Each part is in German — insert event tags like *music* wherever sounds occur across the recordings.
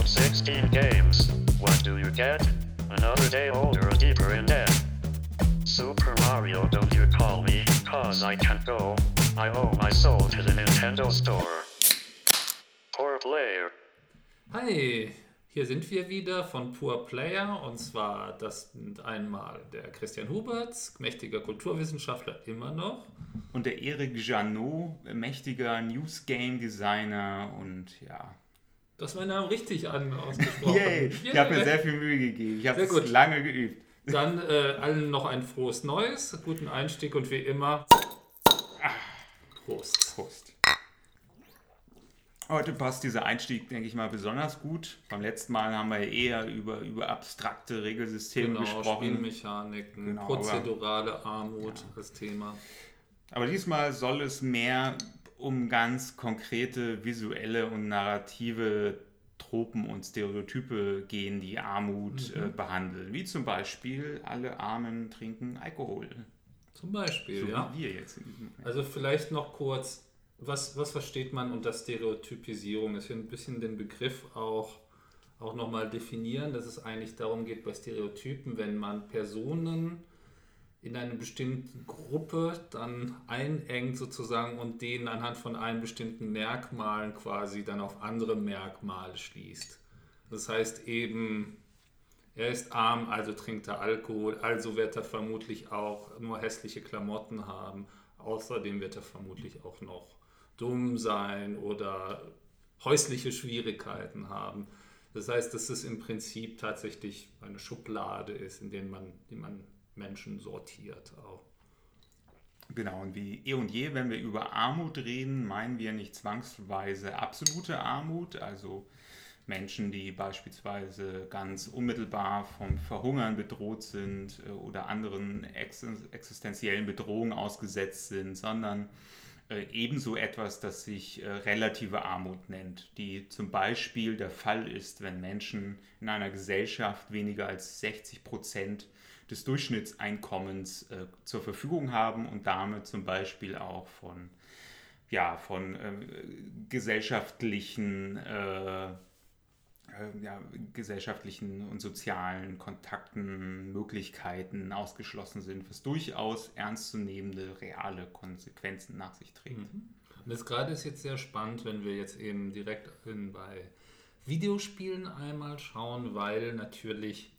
Download 16 games. What do you get? Another day older, deeper in debt. Super Mario, don't you call me, cause I can't go. I owe my soul to the Nintendo Store. Poor player. Hi, hier sind wir wieder von Pur Player und zwar das sind einmal der Christian Huberts, mächtiger Kulturwissenschaftler immer noch. Und der Eric Janot, mächtiger News Game Designer und ja. Du hast meinen Namen richtig an ausgesprochen. Yay! Ich habe mir sehr viel Mühe gegeben. Ich habe es lange geübt. Dann äh, allen noch ein frohes Neues, guten Einstieg und wie immer Prost. Prost. Heute passt dieser Einstieg, denke ich mal, besonders gut. Beim letzten Mal haben wir eher über, über abstrakte Regelsysteme Genau, gesprochen. Spielmechaniken, Genau, prozedurale Armut als Thema. Aber diesmal soll es mehr um ganz konkrete visuelle und narrative Tropen und Stereotype gehen, die Armut Mhm. äh, behandeln. Wie zum Beispiel, alle Armen trinken Alkohol. Zum Beispiel, So ja. wie wir jetzt. Also vielleicht noch kurz, was, was versteht man unter Stereotypisierung? Dass wir ein bisschen den Begriff auch, auch nochmal definieren, dass es eigentlich darum geht bei Stereotypen, wenn man Personen in eine bestimmte Gruppe dann einengt sozusagen und denen anhand von einem bestimmten Merkmalen quasi dann auf andere Merkmale schließt. Das heißt eben, er ist arm, also trinkt er Alkohol, also wird er vermutlich auch nur hässliche Klamotten haben. Außerdem wird er vermutlich auch noch dumm sein oder häusliche Schwierigkeiten haben. Das heißt, dass es im Prinzip tatsächlich eine Schublade ist, in der man, die man Menschen sortiert auch. Genau, und wie eh und je, wenn wir über Armut reden, meinen wir nicht zwangsweise absolute Armut, also Menschen, die beispielsweise ganz unmittelbar vom Verhungern bedroht sind äh, oder anderen ex existenziellen Bedrohungen ausgesetzt sind, sondern äh, ebenso etwas, das sich äh, relative Armut nennt, die zum Beispiel der Fall ist, wenn Menschen in einer Gesellschaft weniger als 60 Prozent des Durchschnittseinkommens äh, zur Verfügung haben und damit zum Beispiel auch von, ja, von äh, gesellschaftlichen, äh, äh, ja, gesellschaftlichen und sozialen Kontakten, Möglichkeiten ausgeschlossen sind, was durchaus ernstzunehmende reale Konsequenzen nach sich trägt. Und das gerade ist jetzt sehr spannend, wenn wir jetzt eben direkt in, bei Videospielen einmal schauen, weil natürlich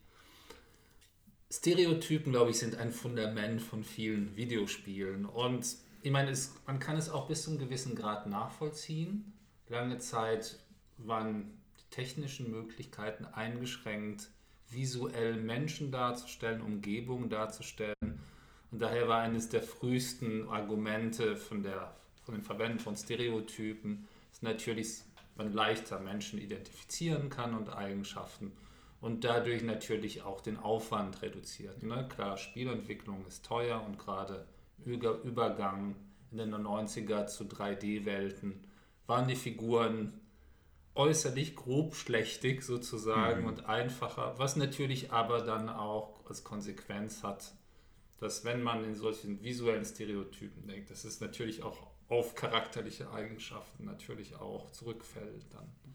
Stereotypen, glaube ich, sind ein Fundament von vielen Videospielen. Und ich meine, es, man kann es auch bis zu einem gewissen Grad nachvollziehen. Lange Zeit waren die technischen Möglichkeiten eingeschränkt, visuell Menschen darzustellen, Umgebungen darzustellen. Und daher war eines der frühesten Argumente von, der, von dem Verwenden von Stereotypen, dass natürlich man leichter Menschen identifizieren kann und Eigenschaften und dadurch natürlich auch den Aufwand reduziert. Ne? Klar, Spielentwicklung ist teuer und gerade Über- Übergang in den 90er zu 3D-Welten waren die Figuren äußerlich grobschlächtig sozusagen und einfacher, was natürlich aber dann auch als Konsequenz hat, dass wenn man in solchen visuellen Stereotypen denkt, dass es natürlich auch auf charakterliche Eigenschaften natürlich auch zurückfällt dann.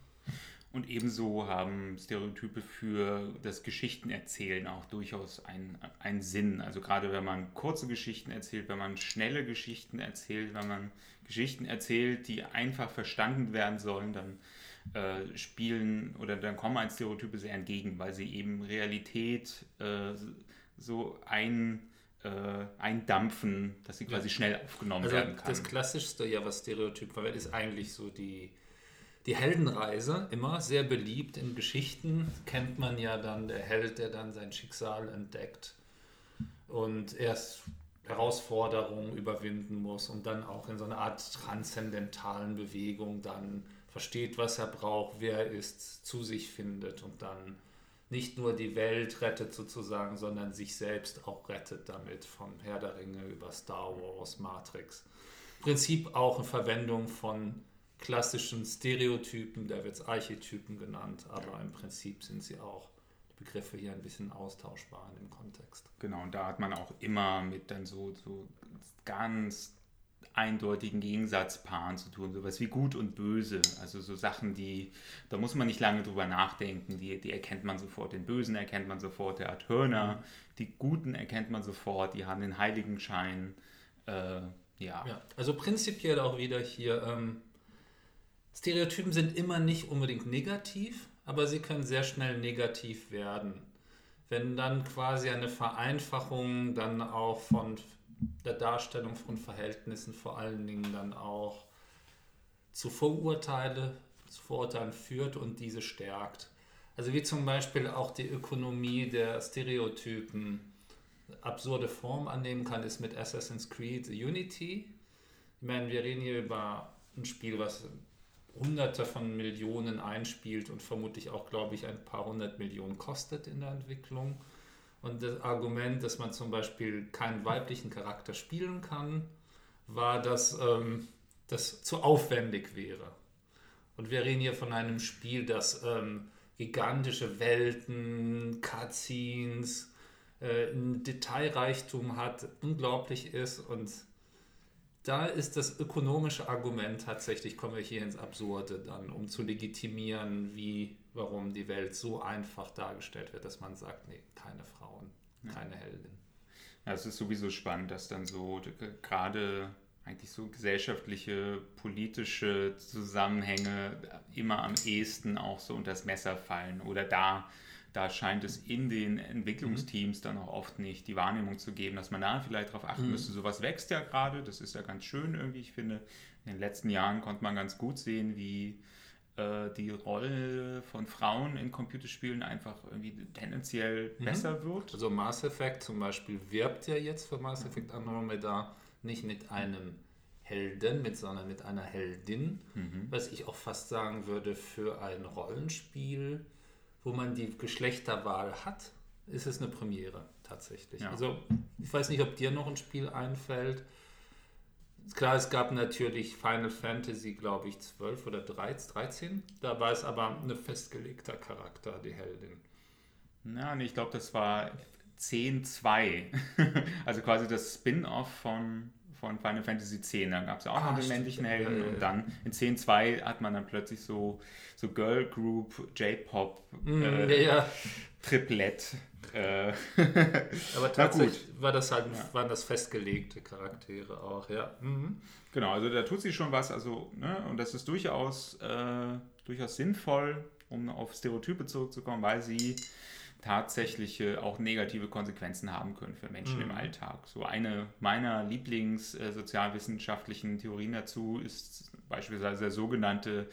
Und ebenso haben Stereotype für das Geschichtenerzählen auch durchaus einen, einen Sinn. Also gerade wenn man kurze Geschichten erzählt, wenn man schnelle Geschichten erzählt, wenn man Geschichten erzählt, die einfach verstanden werden sollen, dann äh, spielen oder dann kommen ein Stereotype sehr entgegen, weil sie eben Realität äh, so ein, äh, eindampfen, dass sie quasi schnell aufgenommen Also werden kann. das klassischste, ja, was Stereotyp verwendet, ist eigentlich so die, die Heldenreise. Immer sehr beliebt in Geschichten. Kennt man ja dann der Held, der dann sein Schicksal entdeckt und erst Herausforderungen überwinden muss und dann auch in so einer Art transzendentalen Bewegung dann versteht, was er braucht, wer er ist, zu sich findet und dann nicht nur die Welt rettet sozusagen, sondern sich selbst auch rettet damit, von Herr der Ringe über Star Wars, Matrix. Im Prinzip auch eine Verwendung von klassischen Stereotypen, da wird es Archetypen genannt, aber im Prinzip sind sie auch die Begriffe hier ein bisschen austauschbar in dem Kontext. Genau, und da hat man auch immer mit dann so, so ganz eindeutigen Gegensatzpaaren zu tun, sowas wie gut und böse. Also so Sachen, die, da muss man nicht lange drüber nachdenken, die, die erkennt man sofort. Den Bösen erkennt man sofort, der hat Hörner, die Guten erkennt man sofort, die haben den Heiligenschein. Äh, ja. ja. Also prinzipiell auch wieder hier, ähm, Stereotypen sind immer nicht unbedingt negativ, aber sie können sehr schnell negativ werden. Wenn dann quasi eine Vereinfachung dann auch von der Darstellung von Verhältnissen vor allen Dingen dann auch zu Vorurteile, zu Vorurteilen führt und diese stärkt. Also wie zum Beispiel auch die Ökonomie der Stereotypen absurde Form annehmen kann, ist mit Assassin's Creed Unity. Ich meine, wir reden hier über ein Spiel, was hunderte von Millionen einspielt und vermutlich auch, glaube ich, ein paar hundert Millionen kostet in der Entwicklung. Und das Argument, dass man zum Beispiel keinen weiblichen Charakter spielen kann, war, dass ähm, das zu aufwendig wäre. Und wir reden hier von einem Spiel, das ähm, gigantische Welten, Cutscenes, äh, ein Detailreichtum hat, unglaublich ist. Und da ist das ökonomische Argument tatsächlich, kommen wir hier ins Absurde dann, um zu legitimieren, wie, warum die Welt so einfach dargestellt wird, dass man sagt, nee, keine Frauen, keine ja. Heldin. Ja, es ist sowieso spannend, dass dann so gerade eigentlich so gesellschaftliche, politische Zusammenhänge immer am ehesten auch so unter das Messer fallen oder da da scheint es in den Entwicklungsteams dann auch oft nicht die Wahrnehmung zu geben, dass man da vielleicht darauf achten mhm. müsste. Sowas wächst ja gerade, das ist ja ganz schön irgendwie. Ich finde, in den letzten Jahren konnte man ganz gut sehen, wie äh, die Rolle von Frauen in Computerspielen einfach irgendwie tendenziell mhm. besser wird. Also Mass Effect zum Beispiel wirbt ja jetzt für Mass Effect Andromeda nicht mit einem Helden, mit, sondern mit einer Heldin, mhm. was ich auch fast sagen würde für ein Rollenspiel wo man die Geschlechterwahl hat, ist es eine Premiere tatsächlich. Ja. Also ich weiß nicht, ob dir noch ein Spiel einfällt. Klar, es gab natürlich Final Fantasy, glaube ich, 12 oder 13. Da war es aber ein festgelegter Charakter, die Heldin. Ja, nee, ich glaube, das war 10-2. *laughs* also quasi das Spin-off von von Final Fantasy X. Da gab es ja auch ah, noch den männlichen Helden. und dann in 10.2 hat man dann plötzlich so, so Girl Group, J-Pop, mm, äh, ja. Triplett. Äh. *laughs* Aber *laughs* tatsächlich war das halt, ja. waren das festgelegte Charaktere auch, ja. Mhm. Genau, also da tut sich schon was, also, ne, und das ist durchaus, äh, durchaus sinnvoll, um auf Stereotype zurückzukommen, weil sie tatsächliche auch negative Konsequenzen haben können für Menschen mhm. im Alltag. So eine meiner Lieblingssozialwissenschaftlichen äh, Theorien dazu ist beispielsweise der sogenannte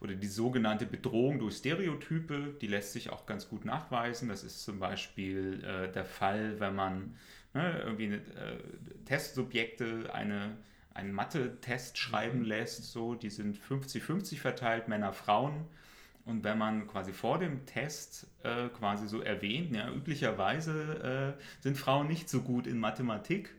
oder die sogenannte Bedrohung durch Stereotype, die lässt sich auch ganz gut nachweisen. Das ist zum Beispiel äh, der Fall, wenn man ne, irgendwie eine, äh, Testsubjekte eine einen Mathe-Test schreiben mhm. lässt, so, die sind 50-50 verteilt, Männer, Frauen. Und wenn man quasi vor dem Test äh, quasi so erwähnt, ja, üblicherweise äh, sind Frauen nicht so gut in Mathematik,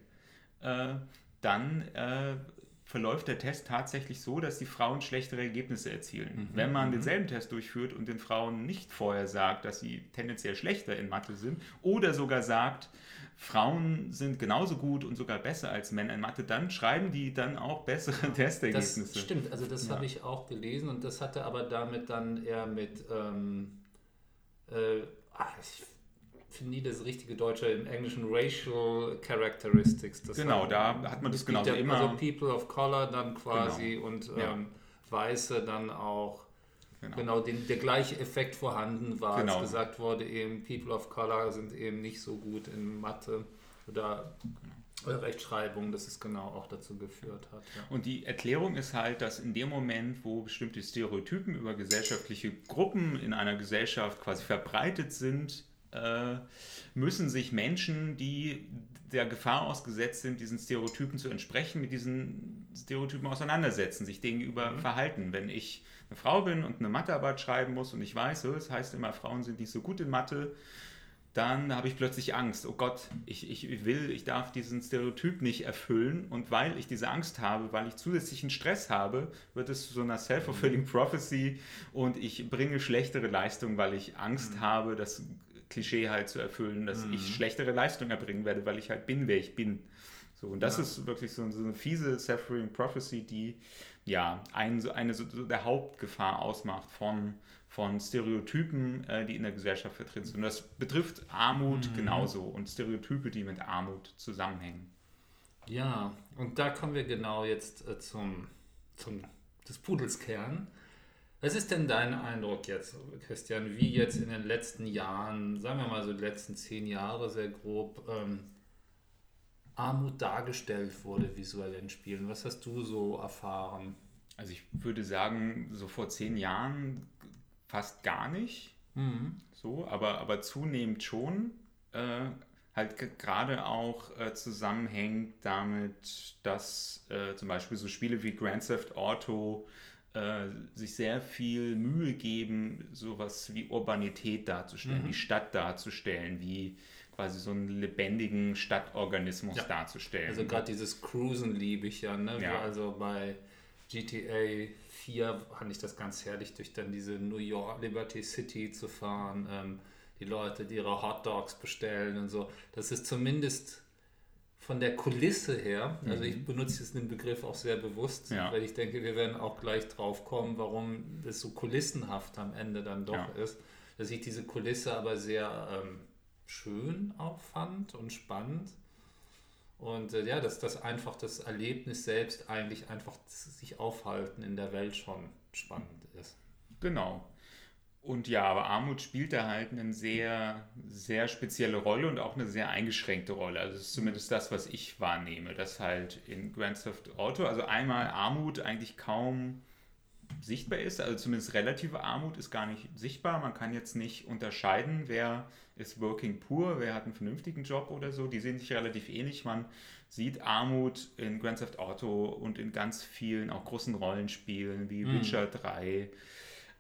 äh, dann äh, verläuft der Test tatsächlich so, dass die Frauen schlechtere Ergebnisse erzielen. Mhm. Wenn man mhm. denselben Test durchführt und den Frauen nicht vorher sagt, dass sie tendenziell schlechter in Mathe sind oder sogar sagt, Frauen sind genauso gut und sogar besser als Männer in Mathe, dann schreiben die dann auch bessere Testergebnisse. Das stimmt, also das ja. habe ich auch gelesen und das hatte aber damit dann eher mit, ähm, äh, ach, ich finde nie das richtige Deutsche im Englischen Racial Characteristics. Das genau, da hat man das genau immer. Also People of Color dann quasi genau. und ähm, ja. Weiße dann auch Genau, genau den, der gleiche Effekt vorhanden war, genau. als gesagt wurde, eben People of Color sind eben nicht so gut in Mathe oder genau. Rechtschreibung, dass es genau auch dazu geführt hat. Ja. Und die Erklärung ist halt, dass in dem Moment, wo bestimmte Stereotypen über gesellschaftliche Gruppen in einer Gesellschaft quasi verbreitet sind, äh, müssen sich Menschen, die der Gefahr ausgesetzt sind, diesen Stereotypen zu entsprechen, mit diesen Stereotypen auseinandersetzen, sich gegenüber mhm. verhalten. Wenn ich eine Frau bin und eine Mathearbeit schreiben muss und ich weiß, es das heißt immer, Frauen sind nicht so gut in Mathe, dann habe ich plötzlich Angst. Oh Gott, ich, ich will, ich darf diesen Stereotyp nicht erfüllen. Und weil ich diese Angst habe, weil ich zusätzlichen Stress habe, wird es zu so einer self-fulfilling prophecy und ich bringe schlechtere Leistungen, weil ich Angst mhm. habe, das Klischee halt zu erfüllen, dass mhm. ich schlechtere Leistungen erbringen werde, weil ich halt bin, wer ich bin. So, und das ja. ist wirklich so, so eine fiese Self-Fulfilling Prophecy, die ja ein, so eine so der Hauptgefahr ausmacht von, von Stereotypen, äh, die in der Gesellschaft vertreten sind. Und das betrifft Armut mhm. genauso und Stereotype, die mit Armut zusammenhängen. Ja, und da kommen wir genau jetzt äh, zum, zum des Pudels Kern. Was ist denn dein Eindruck jetzt, Christian, wie jetzt in den letzten Jahren, sagen wir mal so die letzten zehn Jahre sehr grob, ähm, Armut dargestellt wurde visuell in Spielen? Was hast du so erfahren? Also ich würde sagen, so vor zehn Jahren fast gar nicht. Mhm. So, aber, aber zunehmend schon. Äh, halt gerade auch äh, zusammenhängt damit, dass äh, zum Beispiel so Spiele wie Grand Theft Auto äh, sich sehr viel Mühe geben, sowas wie Urbanität darzustellen, mhm. die Stadt darzustellen, wie quasi so einen lebendigen Stadtorganismus ja. darzustellen. Also gerade dieses Cruisen liebe ich ja, ne? Ja. Also bei GTA 4 fand ich das ganz herrlich, durch dann diese New York Liberty City zu fahren, ähm, die Leute, die ihre Hot Dogs bestellen und so. Das ist zumindest von der Kulisse her, also ich mhm. benutze jetzt den Begriff auch sehr bewusst, ja. weil ich denke, wir werden auch gleich drauf kommen, warum das so kulissenhaft am Ende dann doch ja. ist, dass ich diese Kulisse aber sehr ähm, schön auch fand und spannend. Und äh, ja, dass das einfach das Erlebnis selbst eigentlich einfach sich aufhalten in der Welt schon spannend ist. Genau. Und ja, aber Armut spielt da halt eine sehr, sehr spezielle Rolle und auch eine sehr eingeschränkte Rolle. Also das ist zumindest das, was ich wahrnehme, dass halt in Grand Theft Auto, also einmal Armut eigentlich kaum sichtbar ist, also zumindest relative Armut ist gar nicht sichtbar. Man kann jetzt nicht unterscheiden, wer ist working poor, wer hat einen vernünftigen Job oder so. Die sehen sich relativ ähnlich. Man sieht Armut in Grand Theft Auto und in ganz vielen auch großen Rollenspielen wie mhm. Witcher 3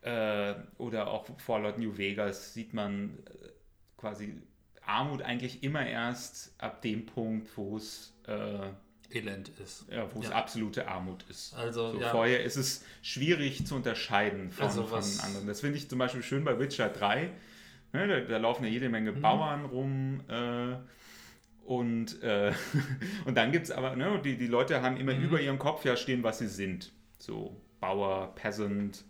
äh, oder auch Fallout New Vegas sieht man äh, quasi Armut eigentlich immer erst ab dem Punkt, wo es äh, Elend ist. Ja, wo ja. es absolute Armut ist. Also, so, ja. Vorher ist es schwierig zu unterscheiden von, also von anderen. Das finde ich zum Beispiel schön bei Witcher 3. Ne, da, da, laufen ja jede Menge mhm. Bauern rum. Äh, und, äh, *laughs* und dann gibt es aber, ne, die, die Leute haben immer mhm. über ihrem Kopf ja stehen, was sie sind. So Bauer, Peasant,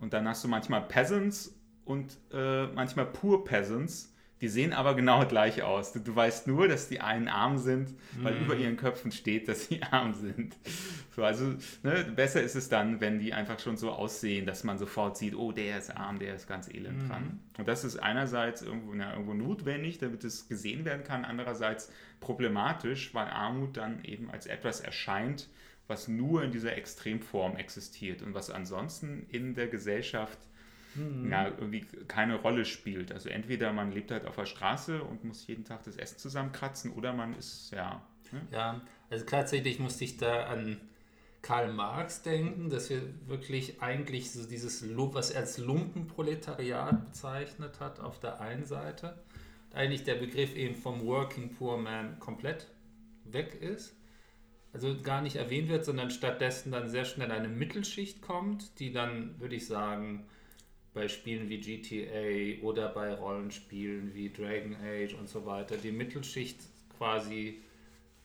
und dann hast du manchmal Peasants und äh, manchmal Poor Peasants. Die sehen aber genau gleich aus. Du, du weißt nur, dass die einen arm sind, weil mhm. über ihren Köpfen steht, dass sie *laughs* arm sind. So, also ne, besser ist es dann, wenn die einfach schon so aussehen, dass man sofort sieht, oh, der ist arm, der ist ganz elend mhm. dran. Und das ist einerseits irgendwo, na, irgendwo notwendig, damit es gesehen werden kann, andererseits problematisch, weil Armut dann eben als etwas erscheint, was nur in dieser Extremform existiert und was ansonsten in der Gesellschaft mhm. ja, irgendwie keine Rolle spielt. Also entweder man lebt halt auf der Straße und muss jeden Tag das Essen zusammenkratzen oder man ist, ja. Ne? Ja, also tatsächlich musste ich da an Karl Marx denken, dass wir wirklich eigentlich so dieses, was er als Lumpenproletariat bezeichnet hat, auf der einen Seite, eigentlich der Begriff eben vom Working Poor Man komplett weg ist also gar nicht erwähnt wird, sondern stattdessen dann sehr schnell eine Mittelschicht kommt, die dann, würde ich sagen, bei Spielen wie GTA oder bei Rollenspielen wie Dragon Age und so weiter, die Mittelschicht quasi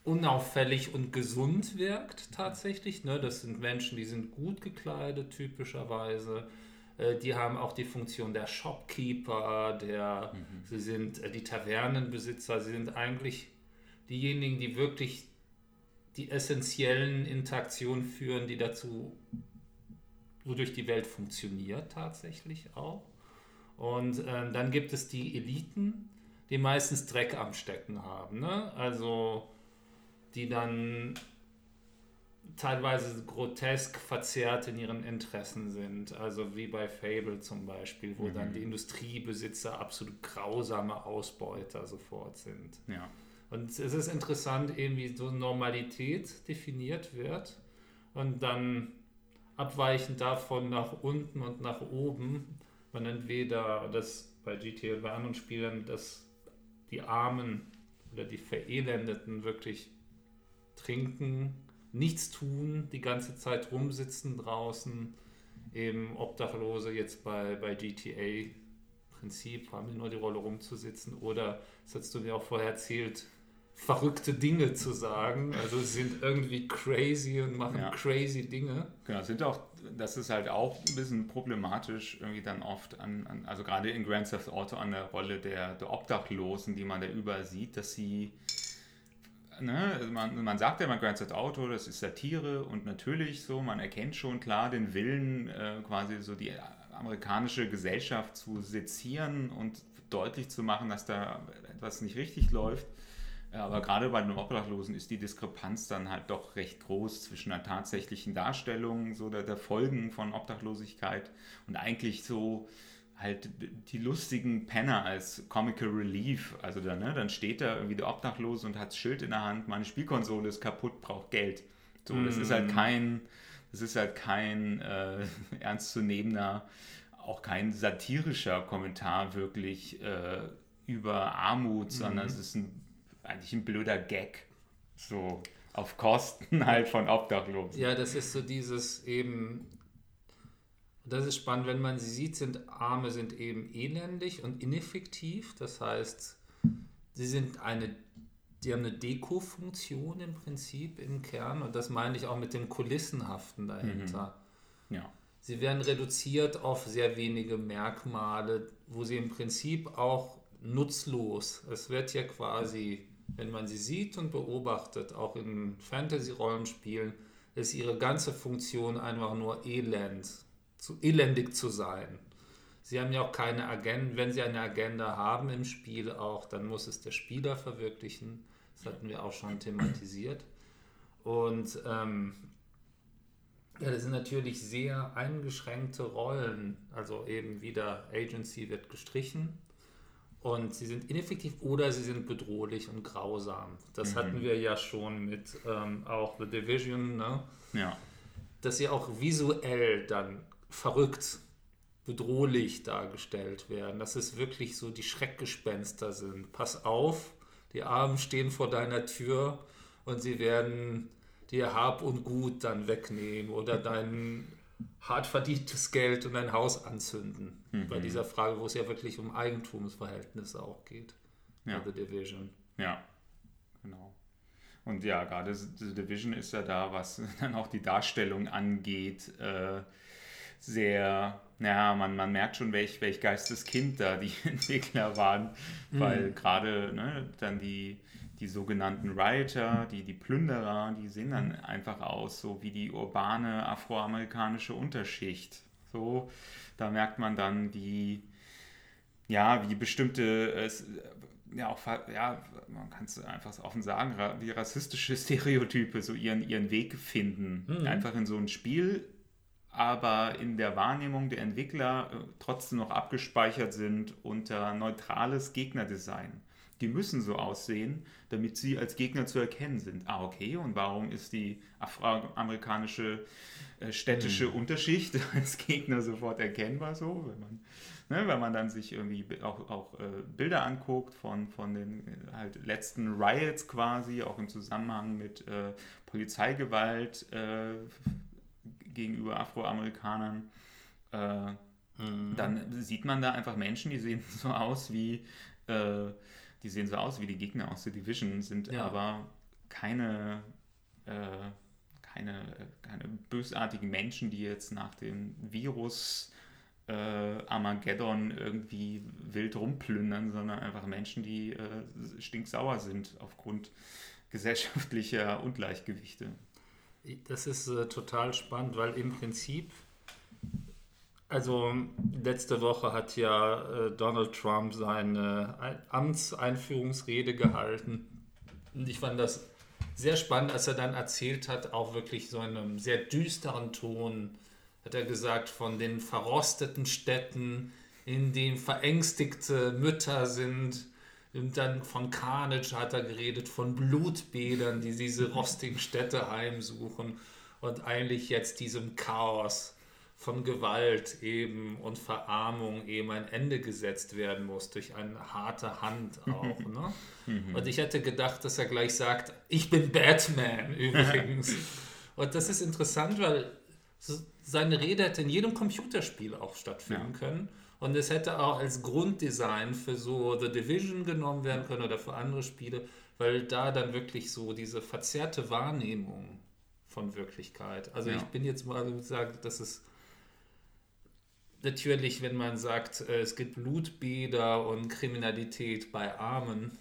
unauffällig und gesund wirkt tatsächlich. Ne? Das sind Menschen, die sind gut gekleidet typischerweise. Äh, die haben auch die Funktion der Shopkeeper, der, mhm. sie sind äh, die Tavernenbesitzer, sie sind eigentlich diejenigen, die wirklich die essentiellen Interaktionen führen, die dazu, wodurch die Welt funktioniert tatsächlich auch. Und ähm, dann gibt es die Eliten, die meistens Dreck am Stecken haben. Ne? Also die dann teilweise grotesk verzerrt in ihren Interessen sind. Also wie bei Fable zum Beispiel, wo mhm. dann die Industriebesitzer absolut grausame Ausbeuter sofort sind. Ja. Und es ist interessant, eben wie so Normalität definiert wird und dann abweichend davon nach unten und nach oben. Man entweder das bei GTA und bei anderen Spielern, dass die Armen oder die Verelendeten wirklich trinken, nichts tun, die ganze Zeit rumsitzen draußen, eben Obdachlose jetzt bei, bei GTA Prinzip haben nur die Rolle rumzusitzen. Oder, das hast du mir auch vorher erzählt, verrückte Dinge zu sagen. Also sie sind irgendwie crazy und machen Ja. crazy Dinge. Genau, sind auch, das ist halt auch ein bisschen problematisch irgendwie dann oft an, an also gerade in Grand Theft Auto an der Rolle der, der Obdachlosen, die man da überall sieht, dass sie, ne, also man, man sagt ja immer Grand Theft Auto, das ist Satire und natürlich so, man erkennt schon klar den Willen, äh, quasi so die amerikanische Gesellschaft zu sezieren und deutlich zu machen, dass da etwas nicht richtig läuft. Aber gerade bei den Obdachlosen ist die Diskrepanz dann halt doch recht groß zwischen der tatsächlichen Darstellung so der, der Folgen von Obdachlosigkeit und eigentlich so halt die lustigen Penner als Comical Relief. Also dann, ne, dann steht da irgendwie der Obdachlose und hat das Schild in der Hand, meine Spielkonsole ist kaputt, braucht Geld. So, das ist halt kein, das ist halt kein äh, ernstzunehmender, auch kein satirischer Kommentar wirklich äh, über Armut, sondern es ist ein, eigentlich ein blöder Gag. So auf Kosten *laughs* halt von Obdachlosen. Ja, das ist so dieses eben, das ist spannend, wenn man sie sieht, sind Arme sind eben elendig und ineffektiv. Das heißt, sie sind eine, die haben eine Deko-Funktion im Prinzip im Kern und das meine ich auch mit dem Kulissenhaften dahinter. Ja. Sie werden reduziert auf sehr wenige Merkmale, wo sie im Prinzip auch nutzlos, es wird ja quasi, wenn man sie sieht und beobachtet, auch in Fantasy-Rollenspielen, ist ihre ganze Funktion einfach nur elend, zu, elendig zu sein. Sie haben ja auch keine Agenda, wenn sie eine Agenda haben im Spiel auch, dann muss es der Spieler verwirklichen. Das hatten wir auch schon thematisiert. Und ähm, ja, das sind natürlich sehr eingeschränkte Rollen. Also eben wieder Agency wird gestrichen und sie sind ineffektiv oder sie sind bedrohlich und grausam. Das hatten wir ja schon mit ähm, auch The Division, ne? Ja. dass sie auch visuell dann verrückt, bedrohlich dargestellt werden. Dass es wirklich so die Schreckgespenster sind. Pass auf, die Armen stehen vor deiner Tür und sie werden dir Hab und Gut dann wegnehmen oder dein hart verdientes Geld und dein Haus anzünden. Bei dieser Frage, wo es ja wirklich um Eigentumsverhältnisse auch geht. Ja. The Division. Ja, genau. Und ja, gerade The Division ist ja da, was *laughs* dann auch die Darstellung angeht, äh, sehr, naja, man, man merkt schon, welch, welch Geisteskind da die *laughs* Entwickler waren, weil gerade ne, dann die, die sogenannten Rioter, die, die Plünderer, die sehen dann einfach aus, so wie die urbane afroamerikanische Unterschicht. So, da merkt man dann die, ja, wie bestimmte, äh, ja, auch, ja, man kann es einfach offen sagen, wie rassistische *laughs* Stereotype so ihren, ihren Weg finden. Einfach in so ein Spiel, aber in der Wahrnehmung der Entwickler äh, trotzdem noch abgespeichert sind unter neutrales Gegnerdesign. Die müssen so aussehen, damit sie als Gegner zu erkennen sind. Ah, okay, und warum ist die afroamerikanische äh, städtische Unterschicht *laughs* als Gegner sofort erkennbar so, wenn man, ne, wenn man dann sich irgendwie auch, auch äh, Bilder anguckt von, von den äh, halt letzten Riots quasi, auch im Zusammenhang mit äh, Polizeigewalt äh, gegenüber Afroamerikanern, äh, dann sieht man da einfach Menschen, die sehen *laughs* so aus wie die sehen so aus wie die Gegner aus The Division, sind Ja. aber keine, äh, keine, keine bösartigen Menschen, die jetzt nach dem Virus äh, Armageddon irgendwie wild rumplündern, sondern einfach Menschen, die äh, stinksauer sind aufgrund gesellschaftlicher Ungleichgewichte. Das ist äh, total spannend, weil im Prinzip, also letzte Woche hat ja äh, Donald Trump seine Ein- Amtseinführungsrede gehalten. Und ich fand das sehr spannend, als er dann erzählt hat, auch wirklich so in einem sehr düsteren Ton, hat er gesagt, von den verrosteten Städten, in denen verängstigte Mütter sind. Und dann von Carnage hat er geredet, von Blutbädern, die diese rostigen Städte heimsuchen. Und eigentlich jetzt diesem Chaos von Gewalt eben und Verarmung eben ein Ende gesetzt werden muss durch eine harte Hand *laughs* auch. Ne? Und ich hätte gedacht, dass er gleich sagt, ich bin Batman *laughs* übrigens. und das ist interessant, weil seine Rede hätte in jedem Computerspiel auch stattfinden können. Und es hätte auch als Grunddesign für so The Division genommen werden können oder für andere Spiele. weil da dann wirklich so diese verzerrte Wahrnehmung von Wirklichkeit. Also Ja. ich bin jetzt mal gesagt, dass es natürlich, wenn man sagt, äh, es gibt Blutbäder und Kriminalität bei Armen,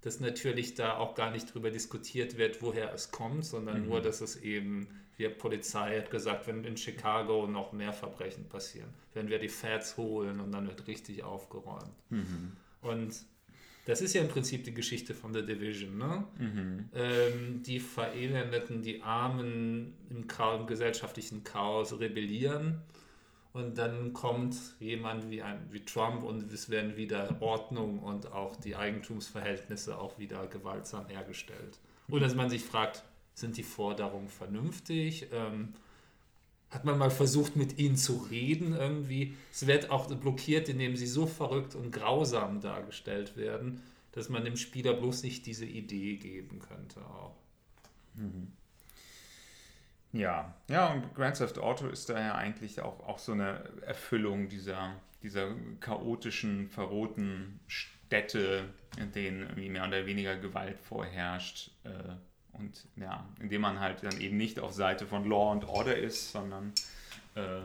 dass natürlich da auch gar nicht drüber diskutiert wird, woher es kommt, sondern nur, dass es eben, wir Polizei hat gesagt, wenn in Chicago noch mehr Verbrechen passieren, werden wir die Feds holen und dann wird richtig aufgeräumt. Und das ist ja im Prinzip die Geschichte von The Division, ne? Ähm, die Verelendeten, die Armen im gesellschaftlichen Chaos rebellieren. Und dann kommt jemand wie, ein, wie Trump und es werden wieder Ordnung und auch die Eigentumsverhältnisse auch wieder gewaltsam hergestellt. Und dass man sich fragt, sind die Forderungen vernünftig? Ähm, hat man mal versucht, mit ihnen zu reden irgendwie? Es wird auch blockiert, indem sie so verrückt und grausam dargestellt werden, dass man dem Spieler bloß nicht diese Idee geben könnte auch. Ja, ja, und Grand Theft Auto ist da ja eigentlich auch, auch so eine Erfüllung dieser, dieser chaotischen, verrohten Städte, in denen irgendwie mehr oder weniger Gewalt vorherrscht. Äh, und ja, indem man halt dann eben nicht auf Seite von Law and Order ist, sondern äh,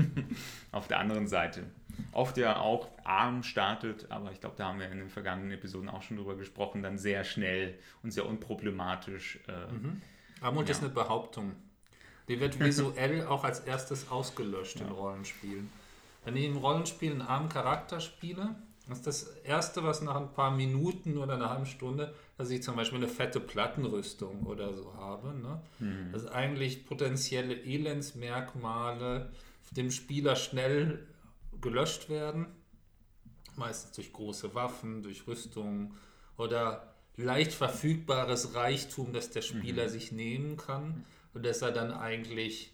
*laughs* auf der anderen Seite. Oft ja auch arm startet, aber ich glaube, da haben wir in den vergangenen Episoden auch schon drüber gesprochen, dann sehr schnell und sehr unproblematisch. Äh, Armut Ja. ist eine Behauptung. Die wird visuell auch als erstes ausgelöscht in Rollenspielen. Wenn ich im Rollenspiel einen armen Charakter spiele, ist das Erste, was nach ein paar Minuten oder einer halben Stunde, dass ich zum Beispiel eine fette Plattenrüstung oder so habe. Ne? Das ist eigentlich potenzielle Elendsmerkmale dem Spieler schnell gelöscht werden. Meistens durch große Waffen, durch Rüstung oder leicht verfügbares Reichtum, das der Spieler sich nehmen kann und dass er dann eigentlich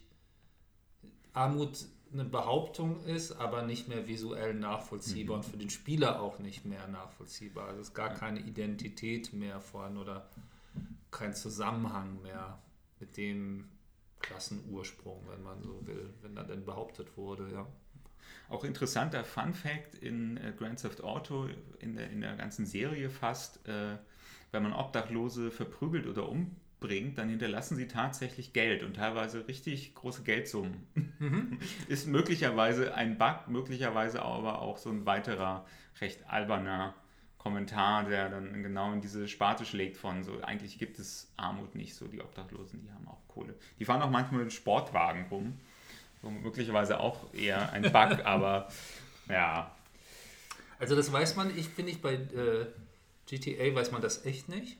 Armut eine Behauptung ist, aber nicht mehr visuell nachvollziehbar und für den Spieler auch nicht mehr nachvollziehbar. Also es ist gar keine Identität mehr vorhanden oder kein Zusammenhang mehr mit dem Klassenursprung, wenn man so will, wenn er denn behauptet wurde, ja. Auch interessanter Fun Fact in äh, Grand Theft Auto, in der, in der ganzen Serie fast, äh, wenn man Obdachlose verprügelt oder umbringt, dann hinterlassen sie tatsächlich Geld und teilweise richtig große Geldsummen. *laughs* Ist möglicherweise ein Bug, möglicherweise aber auch so ein weiterer recht alberner Kommentar, der dann genau in diese Sparte schlägt von so, eigentlich gibt es Armut nicht, so die Obdachlosen, die haben auch Kohle. Die fahren auch manchmal mit Sportwagen rum. So möglicherweise auch eher ein Bug, *laughs* aber ja. Also das weiß man, ich finde ich bei äh, GTA weiß man das echt nicht,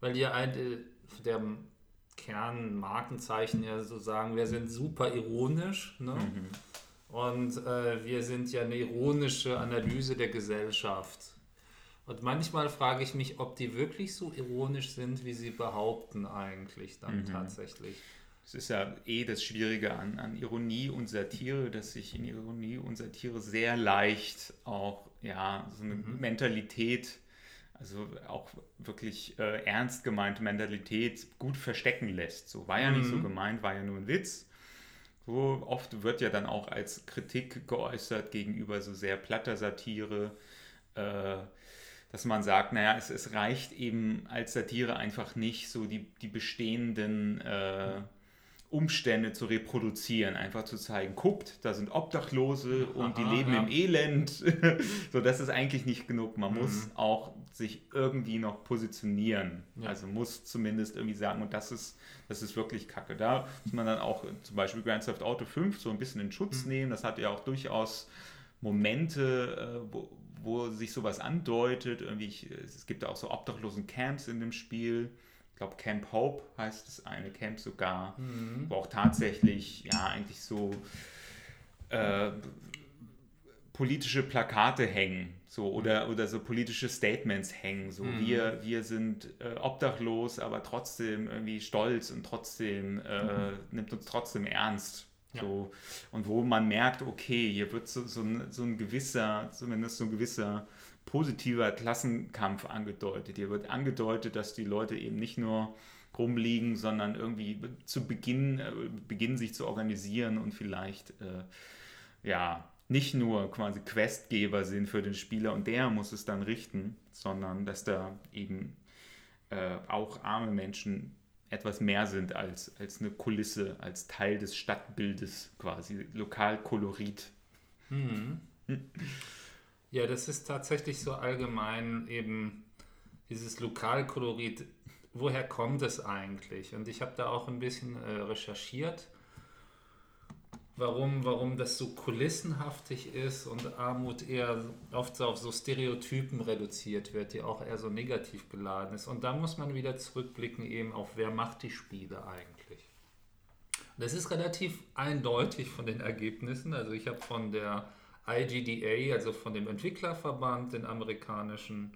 weil ja ein äh, der Kernmarkenzeichen ja so sagen, wir sind super ironisch, ne? Und äh, wir sind ja eine ironische Analyse der Gesellschaft. Und manchmal frage ich mich, ob die wirklich so ironisch sind, wie sie behaupten eigentlich dann tatsächlich. Es ist ja eh das Schwierige an, an Ironie und Satire, dass sich in Ironie und Satire sehr leicht auch ja, so eine Mentalität, also auch wirklich äh, ernst gemeinte Mentalität gut verstecken lässt. So war ja nicht so gemeint, war ja nur ein Witz. So oft wird ja dann auch als Kritik geäußert gegenüber so sehr platter Satire, äh, dass man sagt, naja, es, es reicht eben als Satire einfach nicht, so die, die bestehenden äh, Umstände zu reproduzieren, einfach zu zeigen, guckt, da sind Obdachlose und die Aha, leben ja. im Elend. *laughs* so, das ist eigentlich nicht genug. Man muss auch sich irgendwie noch positionieren. Ja. Also muss zumindest irgendwie sagen, und das ist, das ist wirklich kacke. Da muss man dann auch zum Beispiel Grand Theft Auto 5 so ein bisschen in Schutz nehmen. Das hat ja auch durchaus Momente, äh, wo, wo sich sowas andeutet. Irgendwie, ich, es gibt auch so obdachlosen Camps in dem Spiel. Ich glaube, Camp Hope heißt das eine Camp sogar, wo auch tatsächlich, ja, eigentlich so äh, politische Plakate hängen, so oder, oder so politische Statements hängen, so wir, wir sind äh, obdachlos, aber trotzdem irgendwie stolz und trotzdem äh, nimmt uns trotzdem ernst. Ja. So, und wo man merkt, okay, hier wird so, so, ein, so ein gewisser, zumindest so ein gewisser positiver Klassenkampf angedeutet. Hier wird angedeutet, dass die Leute eben nicht nur rumliegen, sondern irgendwie zu Beginn äh, beginnen sich zu organisieren und vielleicht äh, ja nicht nur quasi Questgeber sind für den Spieler und der muss es dann richten, sondern dass da eben äh, auch arme Menschen etwas mehr sind als, als eine Kulisse, als Teil des Stadtbildes quasi, Lokalkolorit. Hm. *laughs* Ja, das ist tatsächlich so allgemein eben dieses Lokalkolorit. Woher kommt es eigentlich? Und ich habe da auch ein bisschen äh, recherchiert warum, warum das so kulissenhaftig ist und Armut eher oft so auf so Stereotypen reduziert wird, die auch eher so negativ geladen ist. Und da muss man wieder zurückblicken eben auf, wer macht die Spiele eigentlich. Das ist relativ eindeutig von den Ergebnissen. Also ich habe von der IGDA, also von dem Entwicklerverband, den amerikanischen,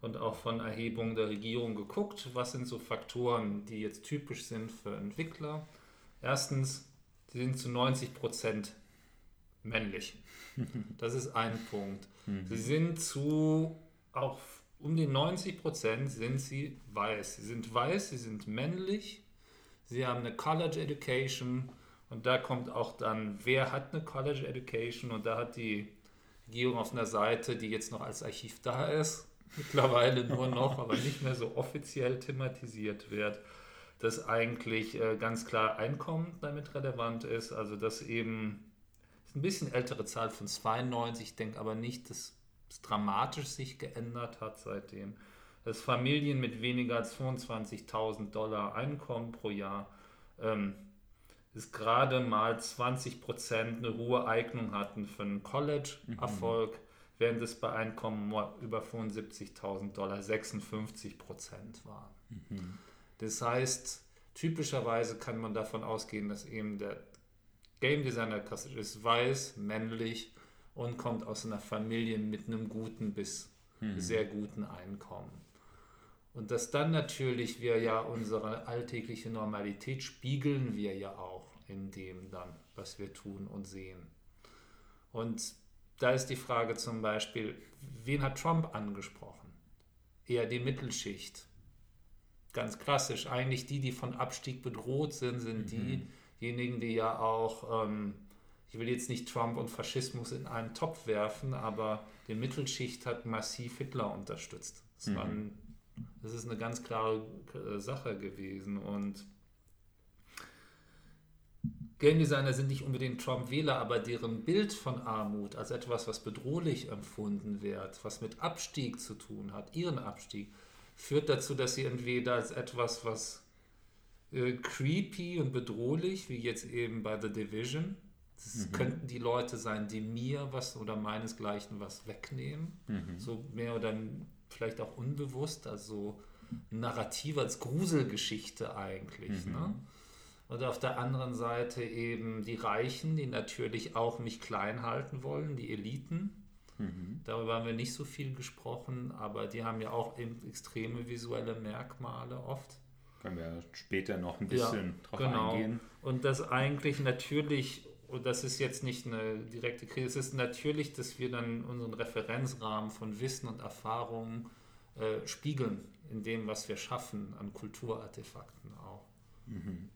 und auch von Erhebungen der Regierung geguckt, was sind so Faktoren, die jetzt typisch sind für Entwickler. Erstens, Sie sind zu 90 Prozent männlich. *laughs* Das ist ein Punkt. Mhm. Sie sind zu, auch um die 90 Prozent sind sie weiß. Sie sind weiß, sie sind männlich, sie haben eine College Education und da kommt auch dann, wer hat eine College Education und da hat die Regierung auf einer Seite, die jetzt noch als Archiv da ist, *laughs* mittlerweile nur noch, aber nicht mehr so offiziell thematisiert wird dass eigentlich äh, ganz klar Einkommen damit relevant ist. Also dass eben, ein bisschen ältere Zahl von 92, ich denke aber nicht, dass es dramatisch sich geändert hat seitdem. Dass Familien mit weniger als 25.000 Dollar Einkommen pro Jahr ähm, ist gerade mal 20 Prozent eine hohe Eignung hatten für einen College-Erfolg, mhm. während es bei Einkommen über 75.000 Dollar 56 Prozent war. Mhm. Das heißt, typischerweise kann man davon ausgehen, dass eben der Game Designer klassisch ist, weiß, männlich und kommt aus einer Familie mit einem guten bis hm. sehr guten Einkommen. Und dass dann natürlich wir ja unsere alltägliche Normalität spiegeln wir ja auch in dem dann, was wir tun und sehen. Und da ist die Frage zum Beispiel, wen hat Trump angesprochen? Eher die Mittelschicht ganz klassisch. Eigentlich die, die von Abstieg bedroht sind, sind mhm. diejenigen, die ja auch, ähm, ich will jetzt nicht Trump und Faschismus in einen Topf werfen, aber die Mittelschicht hat massiv Hitler unterstützt. Das, mhm. ein, das ist eine ganz klare äh, Sache gewesen und Game Designer sind nicht unbedingt Trump-Wähler, aber deren Bild von Armut als etwas, was bedrohlich empfunden wird, was mit Abstieg zu tun hat, ihren Abstieg, führt dazu, dass sie entweder als etwas, was äh, creepy und bedrohlich, wie jetzt eben bei The Division, das mhm. könnten die Leute sein, die mir was oder meinesgleichen was wegnehmen, mhm. so mehr oder vielleicht auch unbewusst, also narrativ als Gruselgeschichte eigentlich. Mhm. Ne? Und auf der anderen Seite eben die Reichen, die natürlich auch mich klein halten wollen, die Eliten, Mhm. Darüber haben wir nicht so viel gesprochen, aber die haben ja auch extreme visuelle Merkmale oft. Können wir später noch ein bisschen ja, drauf genau. eingehen. Und das eigentlich natürlich, und das ist jetzt nicht eine direkte Krise, es ist natürlich, dass wir dann unseren Referenzrahmen von Wissen und Erfahrungen äh, spiegeln in dem, was wir schaffen an Kulturartefakten auch. Mhm.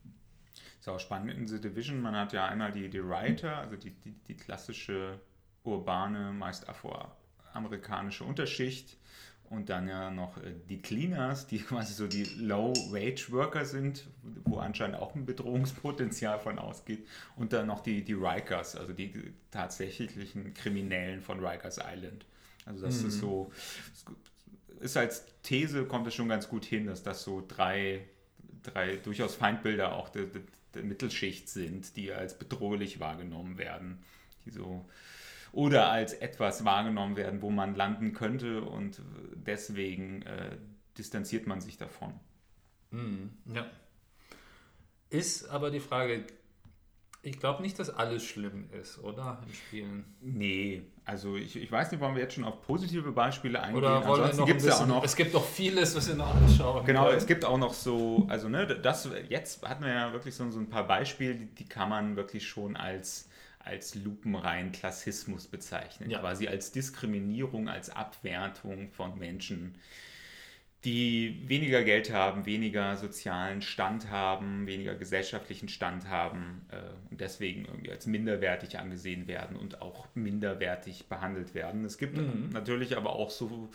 Ist auch spannend in The Division. Man hat ja einmal die, die Writer, also die, die, die klassische urbane, meist afroamerikanische Unterschicht und dann ja noch äh, die Cleaners, die *laughs* quasi so die Low-Wage-Worker sind, wo anscheinend auch ein Bedrohungspotenzial von ausgeht. Und dann noch die, die Rikers, also die tatsächlichen Kriminellen von Rikers Island. Also das mhm. ist so, ist als These, kommt es schon ganz gut hin, dass das so drei, drei durchaus Feindbilder auch der, der, der Mittelschicht sind, die als bedrohlich wahrgenommen werden. Die so oder als etwas wahrgenommen werden, wo man landen könnte und deswegen äh, distanziert man sich davon. Mm, ja. Ist aber die Frage, ich glaube nicht, dass alles schlimm ist, oder? In Spielen. Nee, also ich, ich weiß nicht, wollen wir jetzt schon auf positive Beispiele eingehen? Oder wollen Ansonsten wir noch ein bisschen, ja auch noch, es gibt doch vieles, was wir noch anschauen Genau, wollen. es gibt auch noch so, also ne, das, jetzt hat man ja wirklich so, so ein paar Beispiele, die, die kann man wirklich schon als als lupenrein Klassismus bezeichnet, ja. quasi als Diskriminierung, als Abwertung von Menschen, die weniger Geld haben, weniger sozialen Stand haben, weniger gesellschaftlichen Stand haben äh, und deswegen irgendwie als minderwertig angesehen werden und auch minderwertig behandelt werden. Es gibt mhm. natürlich aber auch so,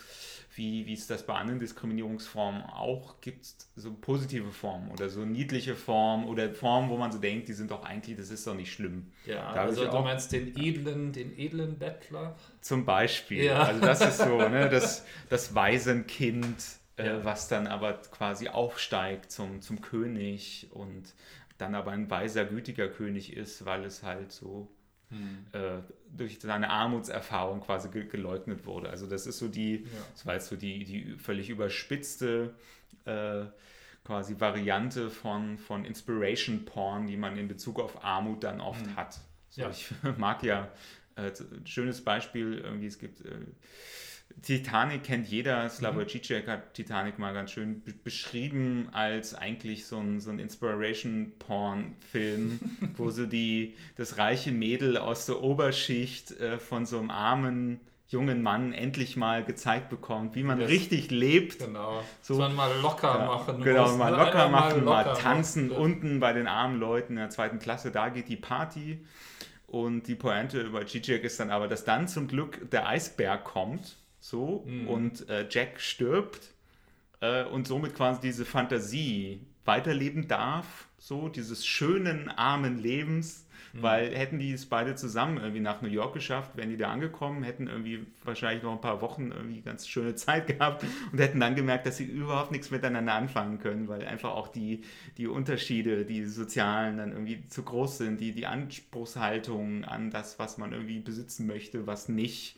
wie, wie es das bei anderen Diskriminierungsformen auch gibt, so positive Formen oder so niedliche Formen oder Formen, wo man so denkt, die sind doch eigentlich, das ist doch nicht schlimm. Ja, da also du meinst den edlen, den edlen Bettler? Zum Beispiel. Ja. Also das ist so, ne, das, *laughs* das Waisenkind ja. was dann aber quasi aufsteigt zum, zum König und dann aber ein weiser, gütiger König ist, weil es halt so hm. äh, durch seine Armutserfahrung quasi ge geleugnet wurde. Also das ist so die, ja. das war jetzt so die, die völlig überspitzte äh, quasi Variante von, von Inspiration Porn, die man in Bezug auf Armut dann oft hm. hat. So, ja. Ich *laughs* mag ja, äh, schönes Beispiel, irgendwie es gibt äh, Titanic kennt jeder. Slavoj mhm. Žižek hat Titanic mal ganz schön beschrieben als eigentlich so ein, so ein Inspiration-Porn-Film, *laughs* wo so die, das reiche Mädel aus der Oberschicht äh, von so einem armen jungen Mann endlich mal gezeigt bekommt, wie man das, richtig lebt. Genau. So man mal locker ja, machen Genau, muss, mal ne? locker machen, mal, locker mal tanzen machen. unten bei den armen Leuten in der zweiten Klasse. Da geht die Party. Und die Pointe über Zizek ist dann aber, dass dann zum Glück der Eisberg kommt so mhm. und äh, Jack stirbt äh, und somit quasi diese Fantasie weiterleben darf, so dieses schönen, armen Lebens, mhm. weil hätten die es beide zusammen irgendwie nach New York geschafft, wären die da angekommen, hätten irgendwie wahrscheinlich noch ein paar Wochen irgendwie ganz schöne *laughs* Zeit gehabt und hätten dann gemerkt, dass sie überhaupt nichts miteinander anfangen können, weil einfach auch die, die Unterschiede, die sozialen dann irgendwie zu groß sind, die, die Anspruchshaltung an das, was man irgendwie besitzen möchte, was nicht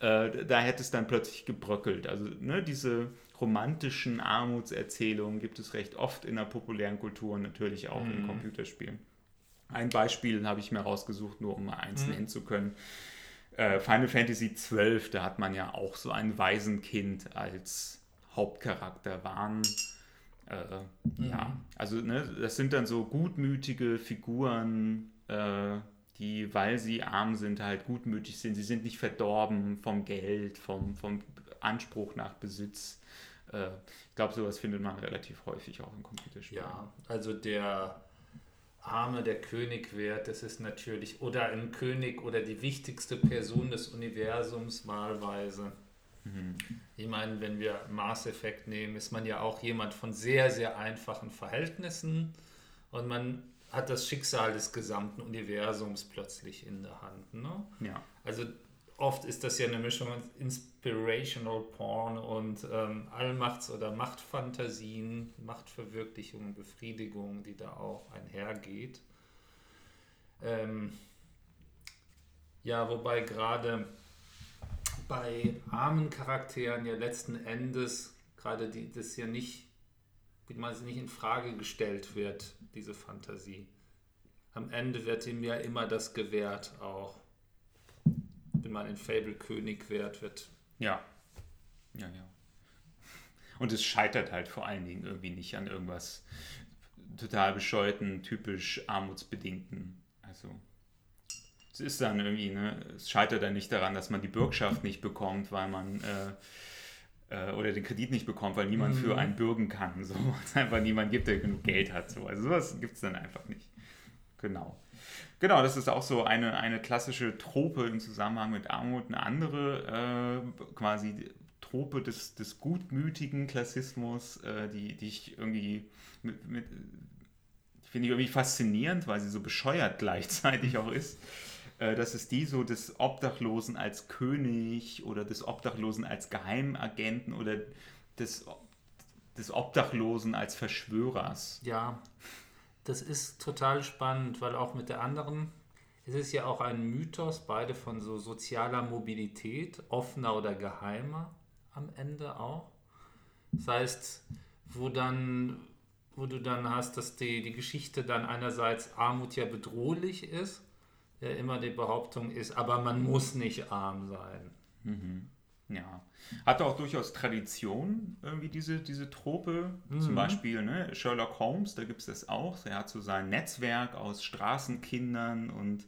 äh, da hätte es dann plötzlich gebröckelt. Also ne, diese romantischen Armutserzählungen gibt es recht oft in der populären Kultur, natürlich auch mhm. in Computerspielen. Ein Beispiel habe ich mir rausgesucht, nur um mal eins mhm. nennen zu können. Äh, Final Fantasy XII, da hat man ja auch so ein Waisenkind als Hauptcharakter. Waren äh, mhm. ja, also ne, das sind dann so gutmütige Figuren, äh, die, weil sie arm sind, halt gutmütig sind. Sie sind nicht verdorben vom Geld, vom, vom Anspruch nach Besitz. Äh, ich glaube, sowas findet man relativ häufig auch in Computerspielen. Ja, also der Arme, der König wird, das ist natürlich, oder ein König oder die wichtigste Person des Universums wahlweise. Mhm. Ich meine, wenn wir Mass Effect nehmen, ist man ja auch jemand von sehr, sehr einfachen Verhältnissen und man hat das Schicksal des gesamten Universums plötzlich in der Hand. Ne? Ja. Also oft ist das ja eine Mischung aus Inspirational Porn und ähm, Allmachts- oder Machtfantasien, Machtverwirklichung, Befriedigung, die da auch einhergeht. Ähm, ja, wobei gerade bei armen Charakteren ja letzten Endes gerade die, das ja nicht wie man sie nicht in Frage gestellt wird, diese Fantasie. Am Ende wird ihm ja immer das gewährt, auch wenn man in Fable König wird, wird. Ja. Ja, ja. Und es scheitert halt vor allen Dingen irgendwie nicht an irgendwas total bescheuerten, typisch armutsbedingten. Also es ist dann irgendwie, ne, es scheitert dann nicht daran, dass man die Bürgschaft nicht bekommt, weil man äh, äh, oder den Kredit nicht bekommt, weil niemand mhm. für einen bürgen kann. *laughs* So, es einfach niemand gibt, der genug Geld hat. So. Also sowas gibt es dann einfach nicht. Genau. Genau, das ist auch so eine, eine klassische Trope im Zusammenhang mit Armut. Eine andere äh, quasi Trope des, des gutmütigen Klassismus, äh, die, die ich irgendwie mit, mit finde ich irgendwie faszinierend, weil sie so bescheuert gleichzeitig auch ist. Äh, das ist die so des Obdachlosen als König oder des Obdachlosen als Geheimagenten oder des, des Obdachlosen als Verschwörers. Ja, das ist total spannend, weil auch mit der anderen, es ist ja auch ein Mythos, beide von so sozialer Mobilität, offener oder geheimer am Ende auch. Das heißt, wo dann wo du dann hast, dass die, die Geschichte dann einerseits Armut ja bedrohlich ist ja immer die Behauptung ist, aber man muss nicht arm sein. Mhm. Ja. Hat auch durchaus Tradition, irgendwie diese, diese Trope. Mhm. Zum Beispiel ne, Sherlock Holmes, da gibt es das auch. Er hat so sein Netzwerk aus Straßenkindern und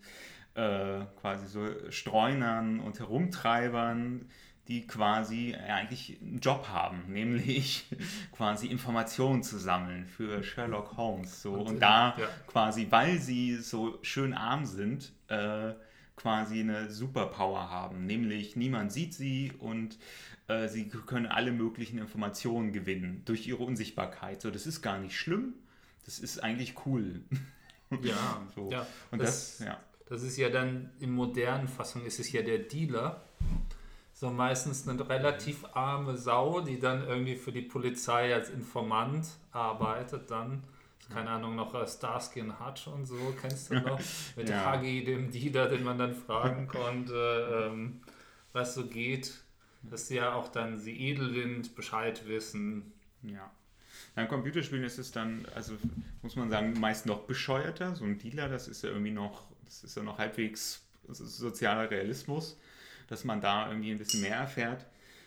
äh, quasi so Streunern und Herumtreibern, die quasi eigentlich einen Job haben, *laughs* nämlich quasi Informationen zu sammeln für Sherlock Holmes. So. Und, und da ja. quasi, weil sie so schön arm sind, äh, quasi eine Superpower haben, nämlich niemand sieht sie und äh, sie können alle möglichen Informationen gewinnen durch ihre Unsichtbarkeit. So, das ist gar nicht schlimm, das ist eigentlich cool. *laughs* Ja, so. ja. Und das, das, ja. das ist ja dann in modernen Fassung ist es ja der Dealer. So meistens eine relativ arme Sau, die dann irgendwie für die Polizei als Informant arbeitet dann keine Ahnung, noch äh, Starsky und Hutch und so, kennst du noch? Mit ja. Huggy, dem Dealer, den man dann fragen konnte, ähm, was so geht. Dass sie ja auch dann sie Edelwind Bescheid wissen. Ja. Beim Computerspielen ist es dann, also muss man sagen, meist noch bescheuerter. So ein Dealer, das ist ja irgendwie noch, das ist ja noch halbwegs sozialer Realismus, dass man da irgendwie ein bisschen mehr erfährt.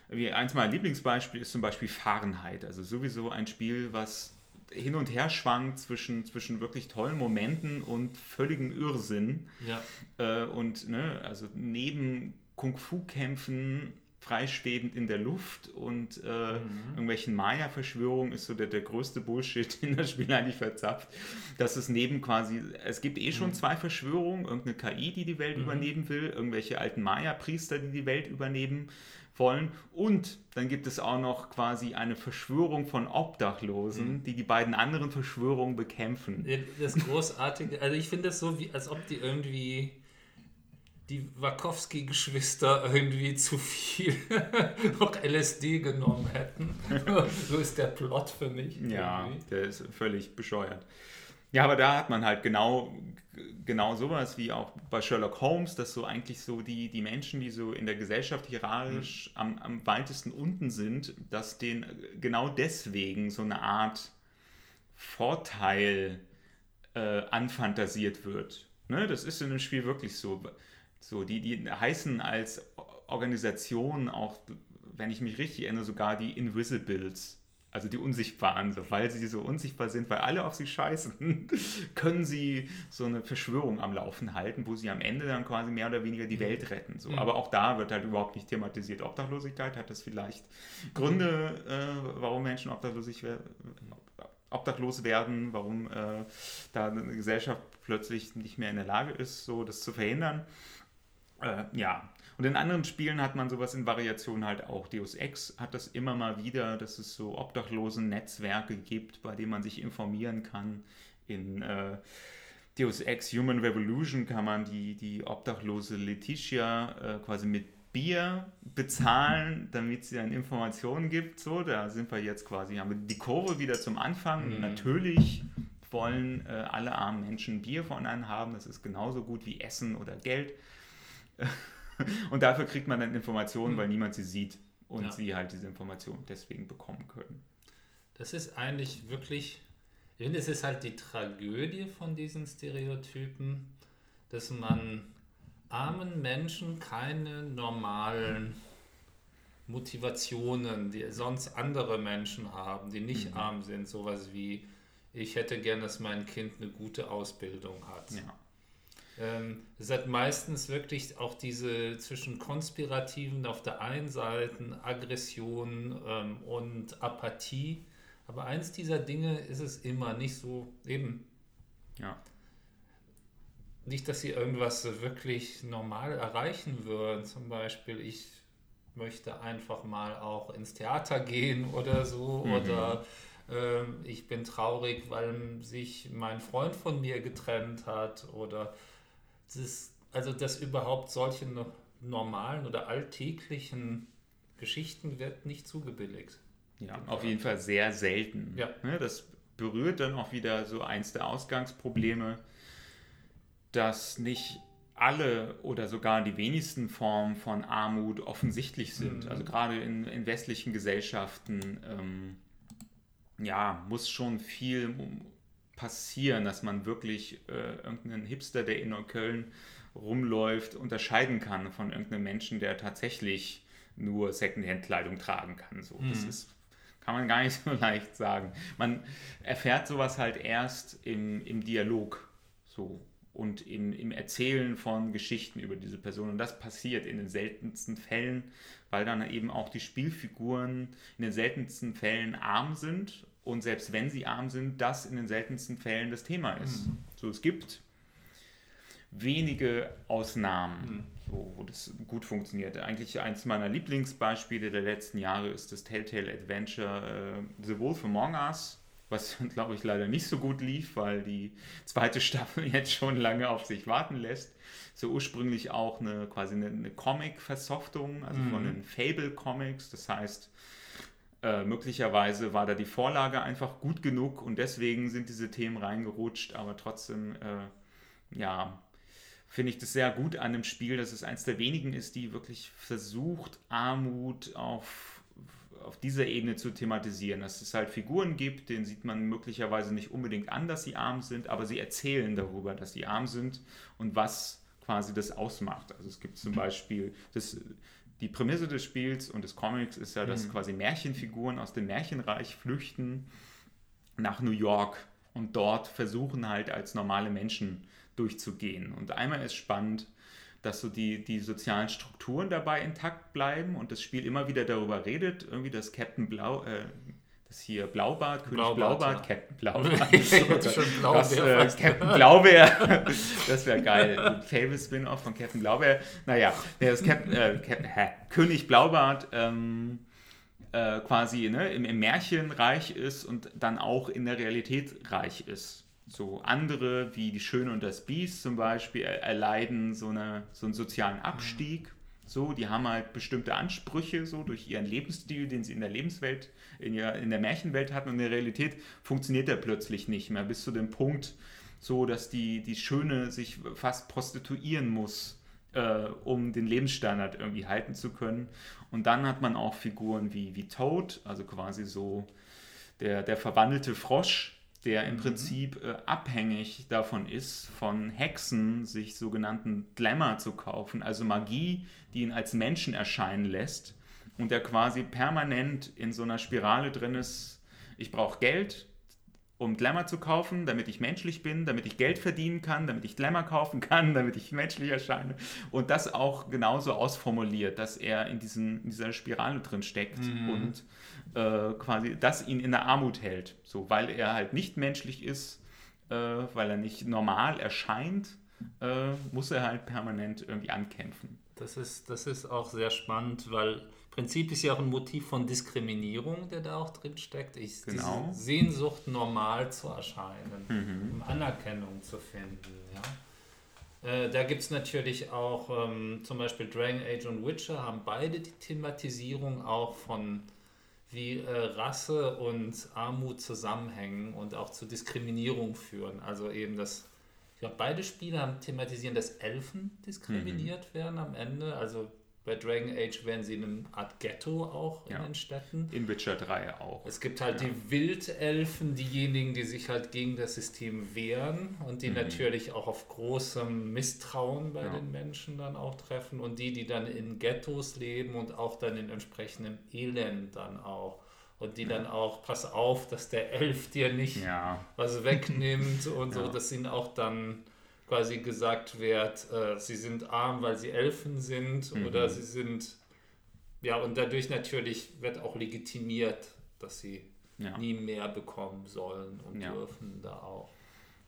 Wie eins meiner Lieblingsbeispiele ist zum Beispiel Fahrenheit. Also sowieso ein Spiel, was hin und her schwankt zwischen, zwischen wirklich tollen Momenten und völligem Irrsinn. Ja. Äh, und ne, also neben Kung-Fu-Kämpfen freischwebend in der Luft und äh, mhm. irgendwelchen Maya-Verschwörungen ist so der, der größte Bullshit, *laughs* den das Spiel eigentlich verzapft. Dass es neben quasi, es gibt eh schon mhm. zwei Verschwörungen, irgendeine KI, die die Welt mhm. übernehmen will, irgendwelche alten Maya-Priester, die die Welt übernehmen wollen. Und dann gibt es auch noch quasi eine Verschwörung von Obdachlosen, mhm. die die beiden anderen Verschwörungen bekämpfen. Das Großartige, also ich finde das so, wie, als ob die irgendwie die Wachowski-Geschwister irgendwie zu viel *laughs* noch LSD genommen hätten. *laughs* so ist der Plot für mich. Ja, irgendwie. der ist völlig bescheuert. Ja, aber da hat man halt genau, genau sowas wie auch bei Sherlock Holmes, dass so eigentlich so die, die Menschen, die so in der Gesellschaft hierarchisch mhm. am, am weitesten unten sind, dass denen genau deswegen so eine Art Vorteil äh, anfantasiert wird. Ne? Das ist in dem Spiel wirklich so. So die, die heißen als Organisation auch, wenn ich mich richtig erinnere, sogar die Invisibles also die Unsichtbaren, so, weil sie so unsichtbar sind, weil alle auf sie scheißen, *laughs* können sie so eine Verschwörung am Laufen halten, wo sie am Ende dann quasi mehr oder weniger die mhm. Welt retten. So. Mhm. Aber auch da wird halt überhaupt nicht thematisiert. Obdachlosigkeit hat das vielleicht Gründe, äh, warum Menschen obdachlos, obdachlos werden, warum äh, da eine Gesellschaft plötzlich nicht mehr in der Lage ist, so das zu verhindern. Äh, ja, und in anderen Spielen hat man sowas in Variationen halt auch. Deus Ex hat das immer mal wieder, dass es so obdachlosen Netzwerke gibt, bei denen man sich informieren kann. In äh, Deus Ex Human Revolution kann man die, die obdachlose Letitia äh, quasi mit Bier bezahlen, damit sie dann Informationen gibt. So, da sind wir jetzt quasi, haben wir die Kurve wieder zum Anfang. Mhm. Natürlich wollen äh, alle armen Menschen Bier von einem haben. Das ist genauso gut wie Essen oder Geld. *laughs* Und dafür kriegt man dann Informationen, mhm. weil niemand sie sieht und ja. sie halt diese Informationen deswegen bekommen können. Das ist eigentlich wirklich, ich finde, es ist halt die Tragödie von diesen Stereotypen, dass man armen Menschen keine normalen Motivationen, die sonst andere Menschen haben, die nicht mhm. arm sind, sowas wie ich hätte gern, dass mein Kind eine gute Ausbildung hat. Ja. Ähm, es hat meistens wirklich auch diese zwischen Konspirativen auf der einen Seite, Aggression ähm, und Apathie. Aber eins dieser Dinge ist es immer nicht so eben. Ja. Nicht, dass sie irgendwas wirklich normal erreichen würden. Zum Beispiel, ich möchte einfach mal auch ins Theater gehen oder so. Mhm. Oder äh, ich bin traurig, weil sich mein Freund von mir getrennt hat. Oder das, also dass überhaupt solche normalen oder alltäglichen Geschichten wird nicht zugebilligt. Ja, auf jeden Fall sehr selten. Ja. Ne, das berührt dann auch wieder so eins der Ausgangsprobleme, dass nicht alle oder sogar die wenigsten Formen von Armut offensichtlich sind. Mhm. Also gerade in, in westlichen Gesellschaften ähm, ja, muss schon viel passieren, dass man wirklich äh, irgendeinen Hipster, der in Neukölln rumläuft, unterscheiden kann von irgendeinem Menschen, der tatsächlich nur Secondhand-Kleidung tragen kann. So, mhm. das ist, kann man gar nicht *laughs* so leicht sagen. Man erfährt sowas halt erst im, im Dialog so und im, im Erzählen von Geschichten über diese Person. Und das passiert in den seltensten Fällen, weil dann eben auch die Spielfiguren in den seltensten Fällen arm sind und selbst wenn sie arm sind, das in den seltensten Fällen das Thema ist. Mhm. So, es gibt wenige Ausnahmen, mhm. so, wo das gut funktioniert. Eigentlich eins meiner Lieblingsbeispiele der letzten Jahre ist das Telltale Adventure äh, The Wolf Among Us, was, *laughs* glaube ich, leider nicht so gut lief, weil die zweite Staffel *laughs* jetzt schon lange auf sich warten lässt. So ursprünglich auch eine quasi eine, eine Comic-Versoftung, also mhm. von den Fable Comics. Das heißt, äh, möglicherweise war da die Vorlage einfach gut genug und deswegen sind diese Themen reingerutscht, aber trotzdem, äh, ja, finde ich das sehr gut an dem Spiel, dass es eins der wenigen ist, die wirklich versucht, Armut auf, auf dieser Ebene zu thematisieren. Dass es halt Figuren gibt, denen sieht man möglicherweise nicht unbedingt an, dass sie arm sind, aber sie erzählen darüber, dass sie arm sind und was quasi das ausmacht. Also es gibt zum Beispiel das die Prämisse des Spiels und des Comics ist ja, dass mhm. quasi Märchenfiguren aus dem Märchenreich flüchten nach New York und dort versuchen halt als normale Menschen durchzugehen. Und einmal ist spannend, dass so die, die sozialen Strukturen dabei intakt bleiben und das Spiel immer wieder darüber redet, irgendwie, dass Captain Blau, äh, das hier Blaubart, König Blaubart, Blaubart ja. Captain Blaubart. *laughs* schon Blaubeer das, äh, Captain Blaubeer, *laughs* das wäre geil. Fable Spin-off von Captain Blaubeer. Naja, der ist Captain, äh, Captain, hä, König Blaubart ähm, äh, quasi ne, im, im Märchenreich ist und dann auch in der Realität reich ist. So andere wie die Schöne und das Biest zum Beispiel erleiden so, eine, so einen sozialen Abstieg. So, die haben halt bestimmte Ansprüche so durch ihren Lebensstil, den sie in der Lebenswelt, in, der, in der Märchenwelt hatten und in der Realität funktioniert der plötzlich nicht mehr bis zu dem Punkt, so dass die, die Schöne sich fast prostituieren muss, äh, um den Lebensstandard irgendwie halten zu können. Und dann hat man auch Figuren wie, wie Toad, also quasi so der, der verwandelte Frosch, der im mhm. Prinzip äh, abhängig davon ist, von Hexen sich sogenannten Glamour zu kaufen, also Magie, die ihn als Menschen erscheinen lässt und der quasi permanent in so einer Spirale drin ist, ich brauche Geld, um Glamour zu kaufen, damit ich menschlich bin, damit ich Geld verdienen kann, damit ich Glamour kaufen kann, *laughs* damit ich menschlich erscheine. Und das auch genauso ausformuliert, dass er in, diesen, in dieser Spirale drin steckt mhm. und äh, quasi das ihn in der Armut hält. So, weil er halt nicht menschlich ist, äh, weil er nicht normal erscheint, äh, muss er halt permanent irgendwie ankämpfen. Das ist, das ist auch sehr spannend, weil Prinzip ist ja auch ein Motiv von Diskriminierung, der da auch drin steckt. Ich, genau. Diese Sehnsucht, normal zu erscheinen, mhm. um Anerkennung zu finden. Ja? Äh, da gibt es natürlich auch ähm, zum Beispiel Dragon Age und Witcher haben beide die Thematisierung auch von wie äh, Rasse und Armut zusammenhängen und auch zu Diskriminierung führen. Also eben das, ich glaube, beide Spiele haben thematisieren, dass Elfen diskriminiert mhm. werden am Ende. Also bei Dragon Age werden sie in einer Art Ghetto auch ja. in den Städten. In Witcher 3 auch. Es gibt halt ja. die Wildelfen, diejenigen, die sich halt gegen das System wehren und die mhm. natürlich auch auf großem Misstrauen bei ja. den Menschen dann auch treffen und die, die dann in Ghettos leben und auch dann in entsprechendem Elend dann auch. Und die dann auch, pass auf, dass der Elf dir nicht was wegnimmt und so. Das sind auch dann quasi gesagt wird, äh, sie sind arm, weil sie Elfen sind mhm. oder sie sind, ja, und dadurch natürlich wird auch legitimiert, dass sie ja. nie mehr bekommen sollen und ja. dürfen da auch.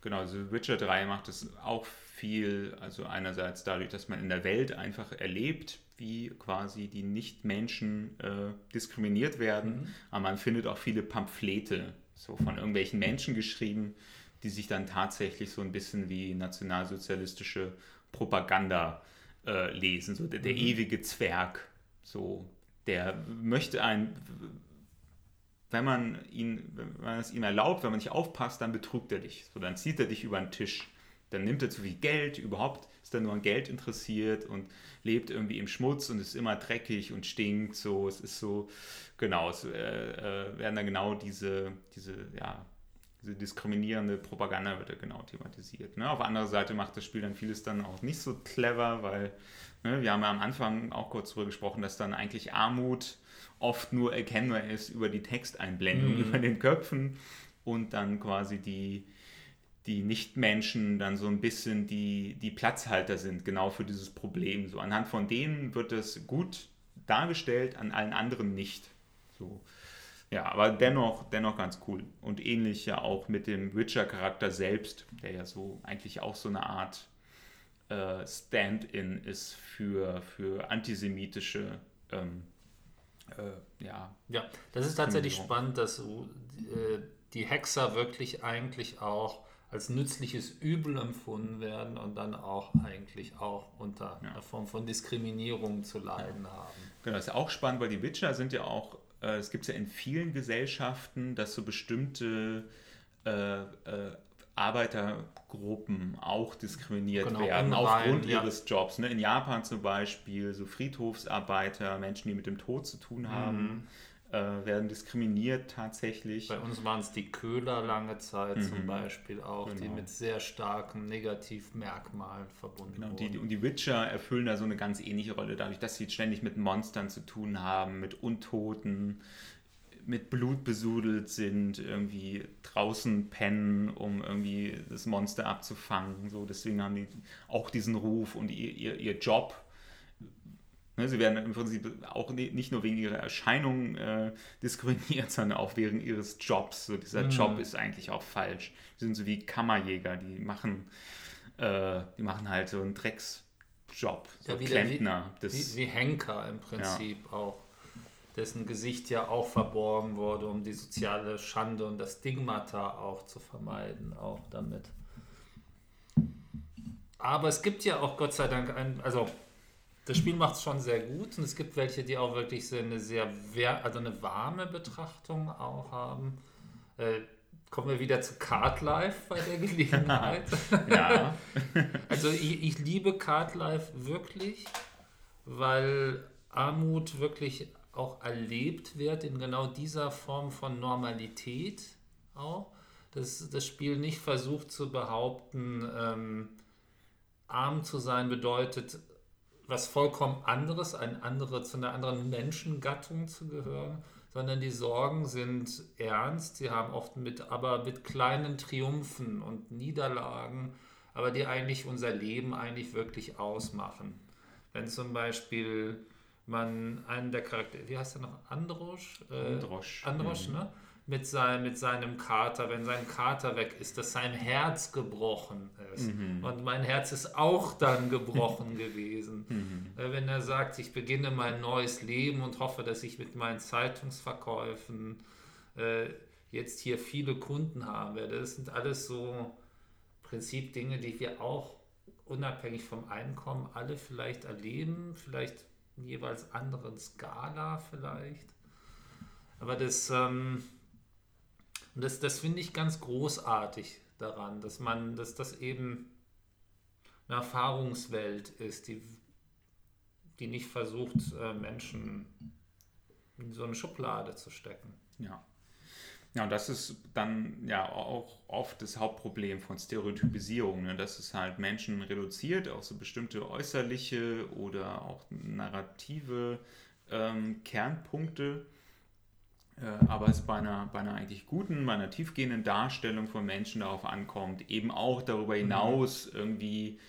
Genau, also Witcher 3 macht es auch viel, also einerseits dadurch, dass man in der Welt einfach erlebt, wie quasi die Nichtmenschen äh, diskriminiert werden, mhm. aber man findet auch viele Pamphlete, so von irgendwelchen Menschen geschrieben, die sich dann tatsächlich so ein bisschen wie nationalsozialistische Propaganda äh, lesen. So der, der mhm. ewige Zwerg, so der möchte ein, wenn man ihn, wenn man es ihm erlaubt, wenn man nicht aufpasst, dann betrügt er dich. So, dann zieht er dich über den Tisch. Dann nimmt er zu viel Geld, überhaupt ist er nur an Geld interessiert und lebt irgendwie im Schmutz und ist immer dreckig und stinkt. So, es ist so, genau, es äh, äh, werden dann genau diese, diese, ja, diese diskriminierende Propaganda wird ja genau thematisiert. Ne? Auf der anderen Seite macht das Spiel dann vieles dann auch nicht so clever, weil ne, wir haben ja am Anfang auch kurz darüber gesprochen, dass dann eigentlich Armut oft nur erkennbar ist über die Texteinblendung, mhm. über den Köpfen und dann quasi die, die Nichtmenschen dann so ein bisschen die, die Platzhalter sind, genau für dieses Problem. So anhand von denen wird es gut dargestellt, an allen anderen nicht. So. Ja, aber dennoch, dennoch ganz cool. Und ähnlich ja auch mit dem Witcher-Charakter selbst, der ja so eigentlich auch so eine Art äh, Stand-in ist für, für antisemitische ähm, äh, ja. Ja, das ist tatsächlich spannend, dass äh, die Hexer wirklich eigentlich auch als nützliches Übel empfunden werden und dann auch eigentlich auch unter ja. einer Form von Diskriminierung zu leiden haben. Genau, das ist auch spannend, weil die Witcher sind ja auch, es gibt ja in vielen Gesellschaften, dass so bestimmte äh, äh, Arbeitergruppen auch diskriminiert genau, werden aufgrund ja. ihres Jobs. Ne? In Japan zum Beispiel so Friedhofsarbeiter, Menschen, die mit dem Tod zu tun haben. Mhm äh, werden diskriminiert tatsächlich. Bei uns waren es die Köhler lange Zeit mhm. zum Beispiel auch, genau. die mit sehr starken Negativmerkmalen verbunden genau, wurden. Die, und die Witcher erfüllen da so eine ganz ähnliche Rolle, dadurch, dass sie ständig mit Monstern zu tun haben, mit Untoten, mit Blut besudelt sind, irgendwie draußen pennen, um irgendwie das Monster abzufangen. So, deswegen haben die auch diesen Ruf und ihr, ihr, ihr Job sie werden im Prinzip auch nicht nur wegen ihrer Erscheinung äh, diskriminiert, *laughs* sondern auch wegen ihres Jobs. So, dieser mhm. Job ist eigentlich auch falsch. Die sind so wie Kammerjäger, die machen, äh, die machen halt so einen Drecksjob, so ja, Klempner. Wie, wie, wie, Henker im Prinzip ja. auch, dessen Gesicht ja auch verborgen wurde, um die soziale Schande und das Stigmata auch zu vermeiden, auch damit. Aber es gibt ja auch Gott sei Dank ein, also das Spiel macht es schon sehr gut und es gibt welche, die auch wirklich so eine sehr, also eine warme Betrachtung auch haben. Äh, kommen wir wieder zu Card Life bei der Gelegenheit. *laughs* ja. *laughs* also ich, ich liebe Card Life wirklich, weil Armut wirklich auch erlebt wird in genau dieser Form von Normalität auch. Dass das Spiel nicht versucht zu behaupten, ähm, arm zu sein bedeutet was vollkommen anderes, ein andere, zu einer anderen Menschengattung zu gehören, sondern die Sorgen sind ernst. Sie haben oft mit, aber mit kleinen Triumphen und Niederlagen, aber die eigentlich unser Leben eigentlich wirklich ausmachen. Wenn zum Beispiel man einen der Charaktere, wie heißt er noch? Androsch? Äh, Androsch. Androsch, mhm. ne? Mit, sein, mit seinem Kater, wenn sein Kater weg ist, dass sein Herz gebrochen ist. Mhm. Und mein Herz ist auch dann *laughs* gebrochen gewesen. Mhm. Äh, wenn er sagt, ich beginne mein neues Leben und hoffe, dass ich mit meinen Zeitungsverkäufen äh, jetzt hier viele Kunden haben werde. Das sind alles so Prinzip Dinge, die wir auch unabhängig vom Einkommen alle vielleicht erleben, vielleicht jeweils anderen Skala vielleicht. Aber das, ähm, und das, das finde ich ganz großartig daran, dass man, dass das eben eine Erfahrungswelt ist, die, die nicht versucht, äh, Menschen in so eine Schublade zu stecken. Ja. Ja, und das ist dann ja auch oft das Hauptproblem von Stereotypisierung, ne? dass es halt Menschen reduziert auf so bestimmte äußerliche oder auch narrative ähm, Kernpunkte aber es bei einer, bei einer eigentlich guten, bei einer tiefgehenden Darstellung von Menschen darauf ankommt, eben auch darüber mhm. hinaus irgendwie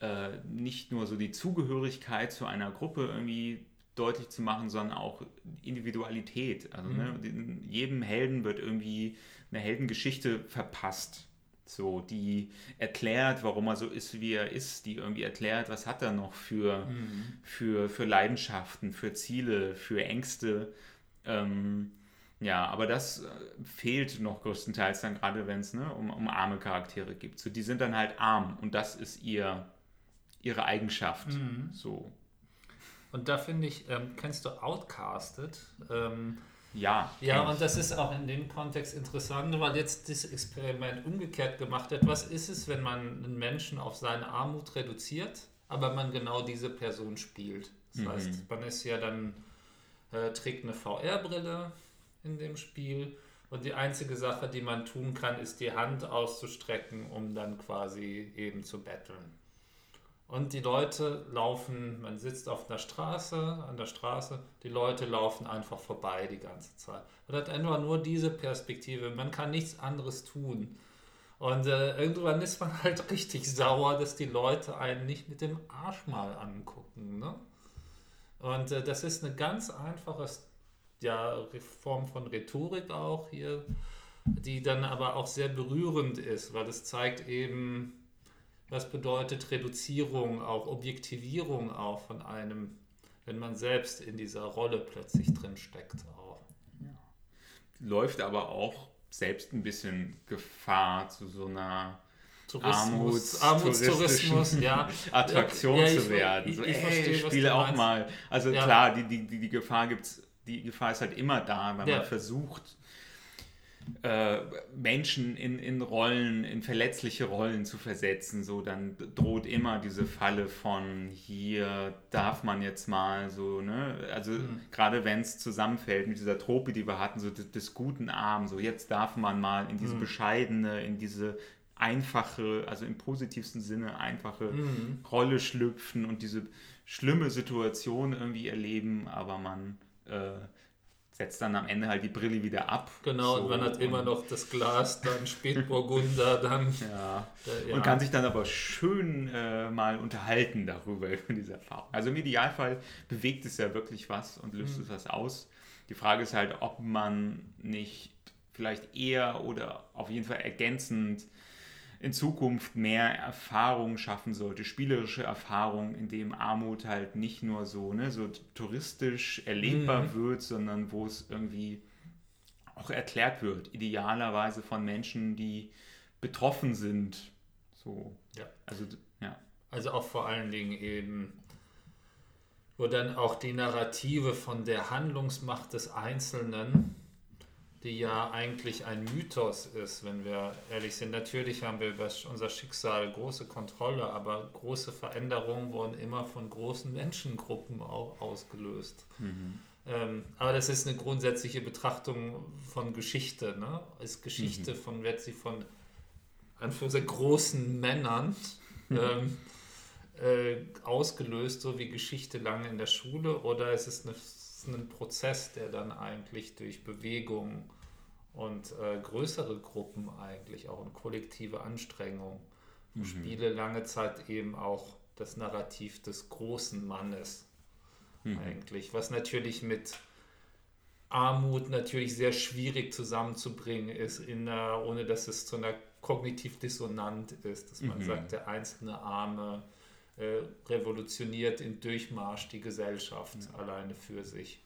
äh, nicht nur so die Zugehörigkeit zu einer Gruppe irgendwie deutlich zu machen, sondern auch Individualität. Also ne, mhm. ne, jedem Helden wird irgendwie eine Heldengeschichte verpasst. So, die erklärt, warum er so ist, wie er ist, die irgendwie erklärt, was hat er noch für, mhm. für, für Leidenschaften, für Ziele, für Ängste. Ähm, ja, aber das äh, fehlt noch größtenteils dann gerade, wenn es ne, um, um arme Charaktere gibt. So, die sind dann halt arm und das ist ihr, ihre Eigenschaft. Mhm. So. Und da finde ich, ähm, kennst du Outcasted? Ähm, ja. Ja, und das ist auch in dem Kontext interessant, weil jetzt das Experiment umgekehrt gemacht wird. Was ist es, wenn man einen Menschen auf seine Armut reduziert, aber man genau diese Person spielt? Das mhm. heißt, man ist ja dann, äh, trägt eine VR-Brille, in dem Spiel. Und die einzige Sache, die man tun kann, ist die Hand auszustrecken, um dann quasi eben zu betteln. Und die Leute laufen, man sitzt auf einer Straße, an der Straße, die Leute laufen einfach vorbei die ganze Zeit. Man hat einfach nur diese Perspektive, man kann nichts anderes tun. Und äh, irgendwann ist man halt *laughs* richtig sauer, dass die Leute einen nicht mit dem Arsch mal angucken. Ne? Und äh, das ist eine ganz einfache ja, Form von Rhetorik auch hier, die dann aber auch sehr berührend ist, weil es zeigt eben, was bedeutet Reduzierung, auch Objektivierung auch von einem, wenn man selbst in dieser Rolle plötzlich drin steckt. Auch. Ja. Läuft aber auch selbst ein bisschen Gefahr zu so einer Tourismus, Armutstourismus, ja. *laughs* Attraktion ja, ich, zu werden. Ich, so, ich, ey, verstehe, spiele auch mal. Also ja. klar, die, die, die Gefahr gibt's, die Gefahr ist halt immer da, wenn ja. man versucht, äh, Menschen in, in Rollen, in verletzliche Rollen zu versetzen, so dann droht immer diese Falle von hier darf man jetzt mal so, ne? Also mhm. gerade wenn es zusammenfällt mit dieser Trope, die wir hatten, so des, des guten Armen, so jetzt darf man mal in diese mhm. bescheidene, in diese einfache, also im positivsten Sinne einfache mhm. Rolle schlüpfen und diese schlimme Situation irgendwie erleben, aber man äh, setzt dann am Ende halt die Brille wieder ab. Genau, so, und man hat immer noch das Glas, dann Spätburgunder, dann. *laughs* Ja. Äh, ja. Und kann sich dann aber schön äh, mal unterhalten darüber, über diese Erfahrung. Also im Idealfall bewegt es ja wirklich was und löst mhm. es was aus. Die Frage ist halt, ob man nicht vielleicht eher oder auf jeden Fall ergänzend in Zukunft mehr Erfahrung schaffen sollte, spielerische Erfahrung, in dem Armut halt nicht nur so, ne, so touristisch erlebbar mhm. wird, sondern wo es irgendwie auch erklärt wird, idealerweise von Menschen, die betroffen sind. So. Ja. Also, ja. Also auch vor allen Dingen eben, wo dann auch die Narrative von der Handlungsmacht des Einzelnen die ja eigentlich ein Mythos ist, wenn wir ehrlich sind. Natürlich haben wir über unser Schicksal große Kontrolle, aber große Veränderungen wurden immer von großen Menschengruppen auch ausgelöst. Mhm. Ähm, aber das ist eine grundsätzliche Betrachtung von Geschichte. Ne? Ist Geschichte mhm. von, wird sie von Anführungszeichen großen Männern ähm, äh, ausgelöst, so wie Geschichte lange in der Schule, oder ist es eine ein Prozess, der dann eigentlich durch Bewegung und äh, größere Gruppen eigentlich auch und kollektive Anstrengung mhm. Spiele lange Zeit eben auch das Narrativ des großen Mannes mhm. eigentlich, was natürlich mit Armut natürlich sehr schwierig zusammenzubringen ist, in einer, ohne dass es zu einer kognitiv dissonant ist, dass man mhm. sagt, der einzelne Arme äh, revolutioniert im Durchmarsch die Gesellschaft ja. alleine für sich.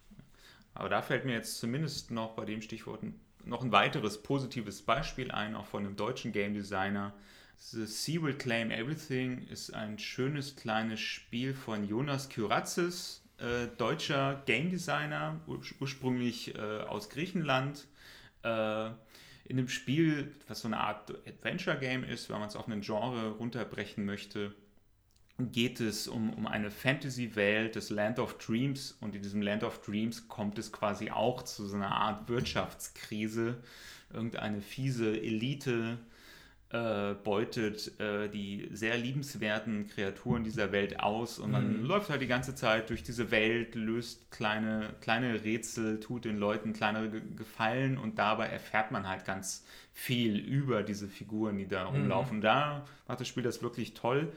Aber da fällt mir jetzt zumindest noch bei dem Stichwort noch ein weiteres positives Beispiel ein, auch von einem deutschen Game Designer. The Sea Will Claim Everything ist ein schönes kleines Spiel von Jonas Kyratzis, äh, deutscher Game Designer, ur ursprünglich äh, aus Griechenland. Äh, in dem Spiel, was so eine Art Adventure Game ist, wenn man es auf einen Genre runterbrechen möchte, geht es um, um eine Fantasy-Welt des Land of Dreams und in diesem Land of Dreams kommt es quasi auch zu so einer Art Wirtschaftskrise. Irgendeine fiese Elite äh, beutet äh, die sehr liebenswerten Kreaturen dieser Welt aus und man mhm. läuft halt die ganze Zeit durch diese Welt, löst kleine, kleine Rätsel, tut den Leuten kleinere Gefallen und dabei erfährt man halt ganz viel über diese Figuren, die da rumlaufen. Mhm. Da macht das Spiel das wirklich toll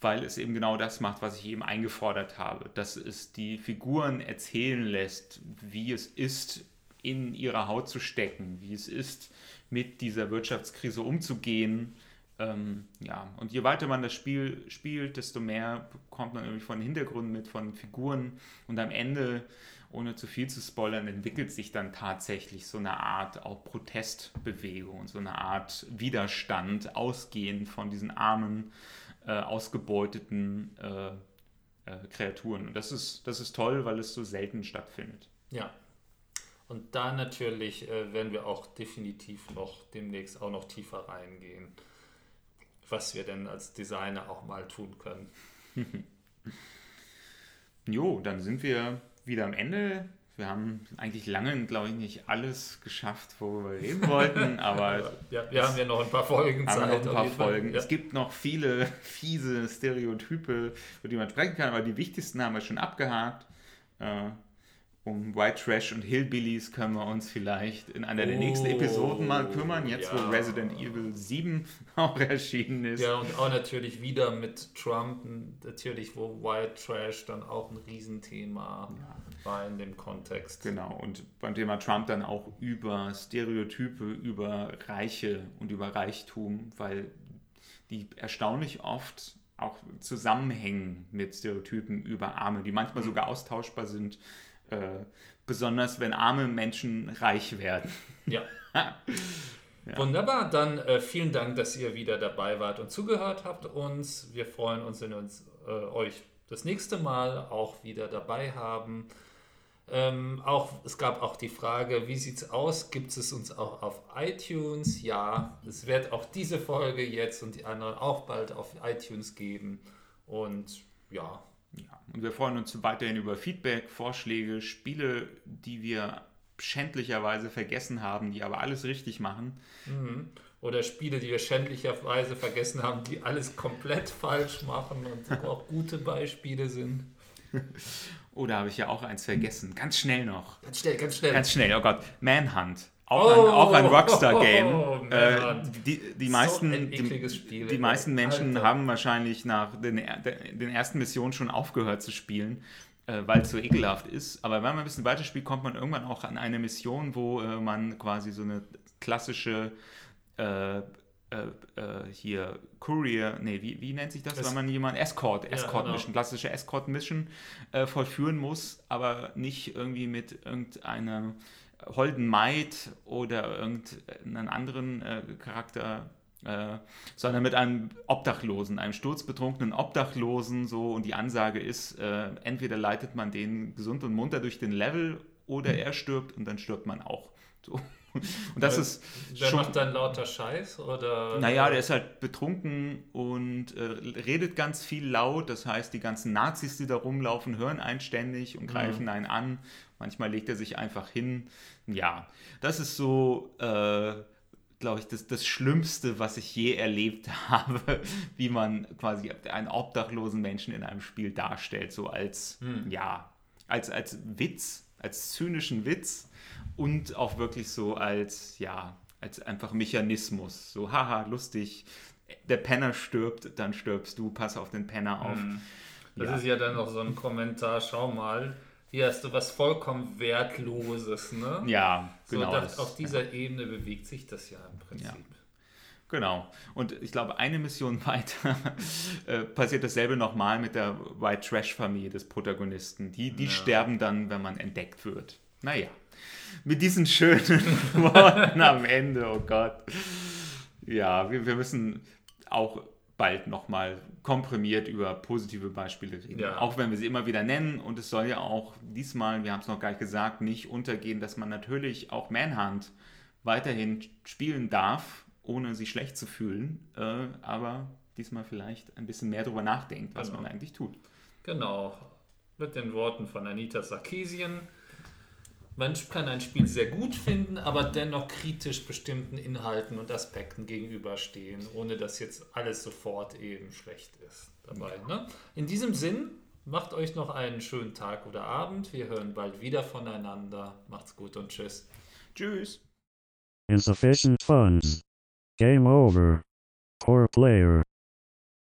weil es eben genau das macht, was ich eben eingefordert habe, dass es die Figuren erzählen lässt, wie es ist, in ihrer Haut zu stecken, wie es ist, mit dieser Wirtschaftskrise umzugehen. Ähm, ja, und je weiter man das Spiel spielt, desto mehr bekommt man irgendwie von Hintergründen mit, von Figuren und am Ende, ohne zu viel zu spoilern, entwickelt sich dann tatsächlich so eine Art auch Protestbewegung, so eine Art Widerstand, ausgehend von diesen armen äh, ausgebeuteten äh, äh, Kreaturen. Und das ist, das ist toll, weil es so selten stattfindet. Ja. Und da natürlich äh, werden wir auch definitiv noch demnächst auch noch tiefer reingehen, was wir denn als Designer auch mal tun können. *laughs* jo, dann sind wir wieder am Ende wir haben eigentlich lange, glaube ich, nicht alles geschafft, worüber wir reden wollten, *laughs* aber ja, wir haben ja noch ein paar Folgen Zeit. Noch ein paar Folgen. Ja. Es gibt noch viele *laughs* fiese Stereotype, über die man sprechen kann, aber die wichtigsten haben wir schon abgehakt. Äh, um White Trash und Hillbillies können wir uns vielleicht in einer der nächsten Episoden mal kümmern, jetzt Oh, ja. wo Resident Evil 7 *laughs* auch erschienen ist. Ja, und auch natürlich wieder mit Trump, natürlich, wo White Trash dann auch ein Riesenthema war in dem Kontext. Genau, und beim Thema Trump dann auch über Stereotype, über Reiche und über Reichtum, weil die erstaunlich oft auch zusammenhängen mit Stereotypen über Arme, die manchmal sogar austauschbar sind, äh, besonders wenn arme Menschen reich werden. *laughs* Ja. Wunderbar, dann äh, vielen Dank, dass ihr wieder dabei wart und zugehört habt uns. Wir freuen uns, wenn wir uns, äh, euch das nächste Mal auch wieder dabei haben. Ähm, auch, es gab auch die Frage, wie sieht es aus? Gibt es uns auch auf iTunes? Ja, es wird auch diese Folge jetzt und die anderen auch bald auf iTunes geben. Und ja, Ja, und wir freuen uns weiterhin über Feedback, Vorschläge, Spiele, die wir schändlicherweise vergessen haben, die aber alles richtig machen. oder Spiele, die wir schändlicherweise vergessen haben, die alles komplett falsch machen und auch gute Beispiele sind. *laughs* Oder habe ich ja auch eins vergessen? Ganz schnell noch. Ganz schnell, ganz schnell. Ganz schnell, oh Gott. Manhunt. Auch, Oh, ein, auch ein Rockstar-Game. *laughs* oh, äh, die, die, So meisten, ein die, Spiel, die meisten Menschen Alter. haben wahrscheinlich nach den, den ersten Missionen schon aufgehört zu spielen, äh, weil es so ekelhaft ist. Aber wenn man ein bisschen weiter spielt, kommt man irgendwann auch an eine Mission, wo äh, man quasi so eine klassische äh, äh, äh, hier Courier, nee, wie, wie nennt sich das, Es- wenn man jemanden Escort, Escort genau. Mission, klassische Escort Mission äh, vollführen muss, aber nicht irgendwie mit irgendeiner holden Maid oder irgendeinen anderen äh, Charakter, äh, sondern mit einem Obdachlosen, einem sturzbetrunkenen Obdachlosen so und die Ansage ist, äh, entweder leitet man den gesund und munter durch den Level oder er stirbt und dann stirbt man auch. So. *laughs* Und das ist Der schon macht dann lauter Scheiß oder? naja, der ist halt betrunken und äh, redet ganz viel laut. Das heißt, die ganzen Nazis, die da rumlaufen, hören einen ständig und greifen einen an. Manchmal legt er sich einfach hin. Ja, das ist so, äh, glaube ich, das, das Schlimmste, was ich je erlebt *laughs* habe, wie man quasi einen obdachlosen Menschen in einem Spiel darstellt, so als, ja, als, als Witz, als zynischen Witz und auch wirklich so als, ja, als einfach Mechanismus. So, haha, lustig, der Penner stirbt, dann stirbst du, pass auf den Penner auf. Das Ja. ist ja dann noch so ein Kommentar. Schau mal, hier hast du was vollkommen Wertloses, ne? Ja, So, genau. da, das- auf dieser Ebene bewegt sich das ja im Prinzip. Ja. Genau. Und ich glaube, eine Mission *laughs* weiter äh, passiert dasselbe nochmal mit der White Trash-Familie des Protagonisten. Die, die sterben dann, wenn man entdeckt wird. Naja. Mit diesen schönen *laughs* Worten am Ende, oh Gott. Ja, wir, wir müssen auch bald nochmal komprimiert über positive Beispiele reden. Ja. Auch wenn wir sie immer wieder nennen. Und es soll ja auch diesmal, wir haben es noch gar nicht gesagt, nicht untergehen, dass man natürlich auch Manhunt weiterhin spielen darf, ohne sich schlecht zu fühlen. Äh, aber diesmal vielleicht ein bisschen mehr darüber nachdenkt, was Genau. man eigentlich tut. Genau. Mit den Worten von Anita Sarkeesian. Man kann ein Spiel sehr gut finden, aber dennoch kritisch bestimmten Inhalten und Aspekten gegenüberstehen, ohne dass jetzt alles sofort eben schlecht ist dabei. Ne? In diesem Sinn, macht euch noch einen schönen Tag oder Abend. Wir hören bald wieder voneinander. Macht's gut und tschüss. Tschüss. Insufficient funds. Game over. Poor player.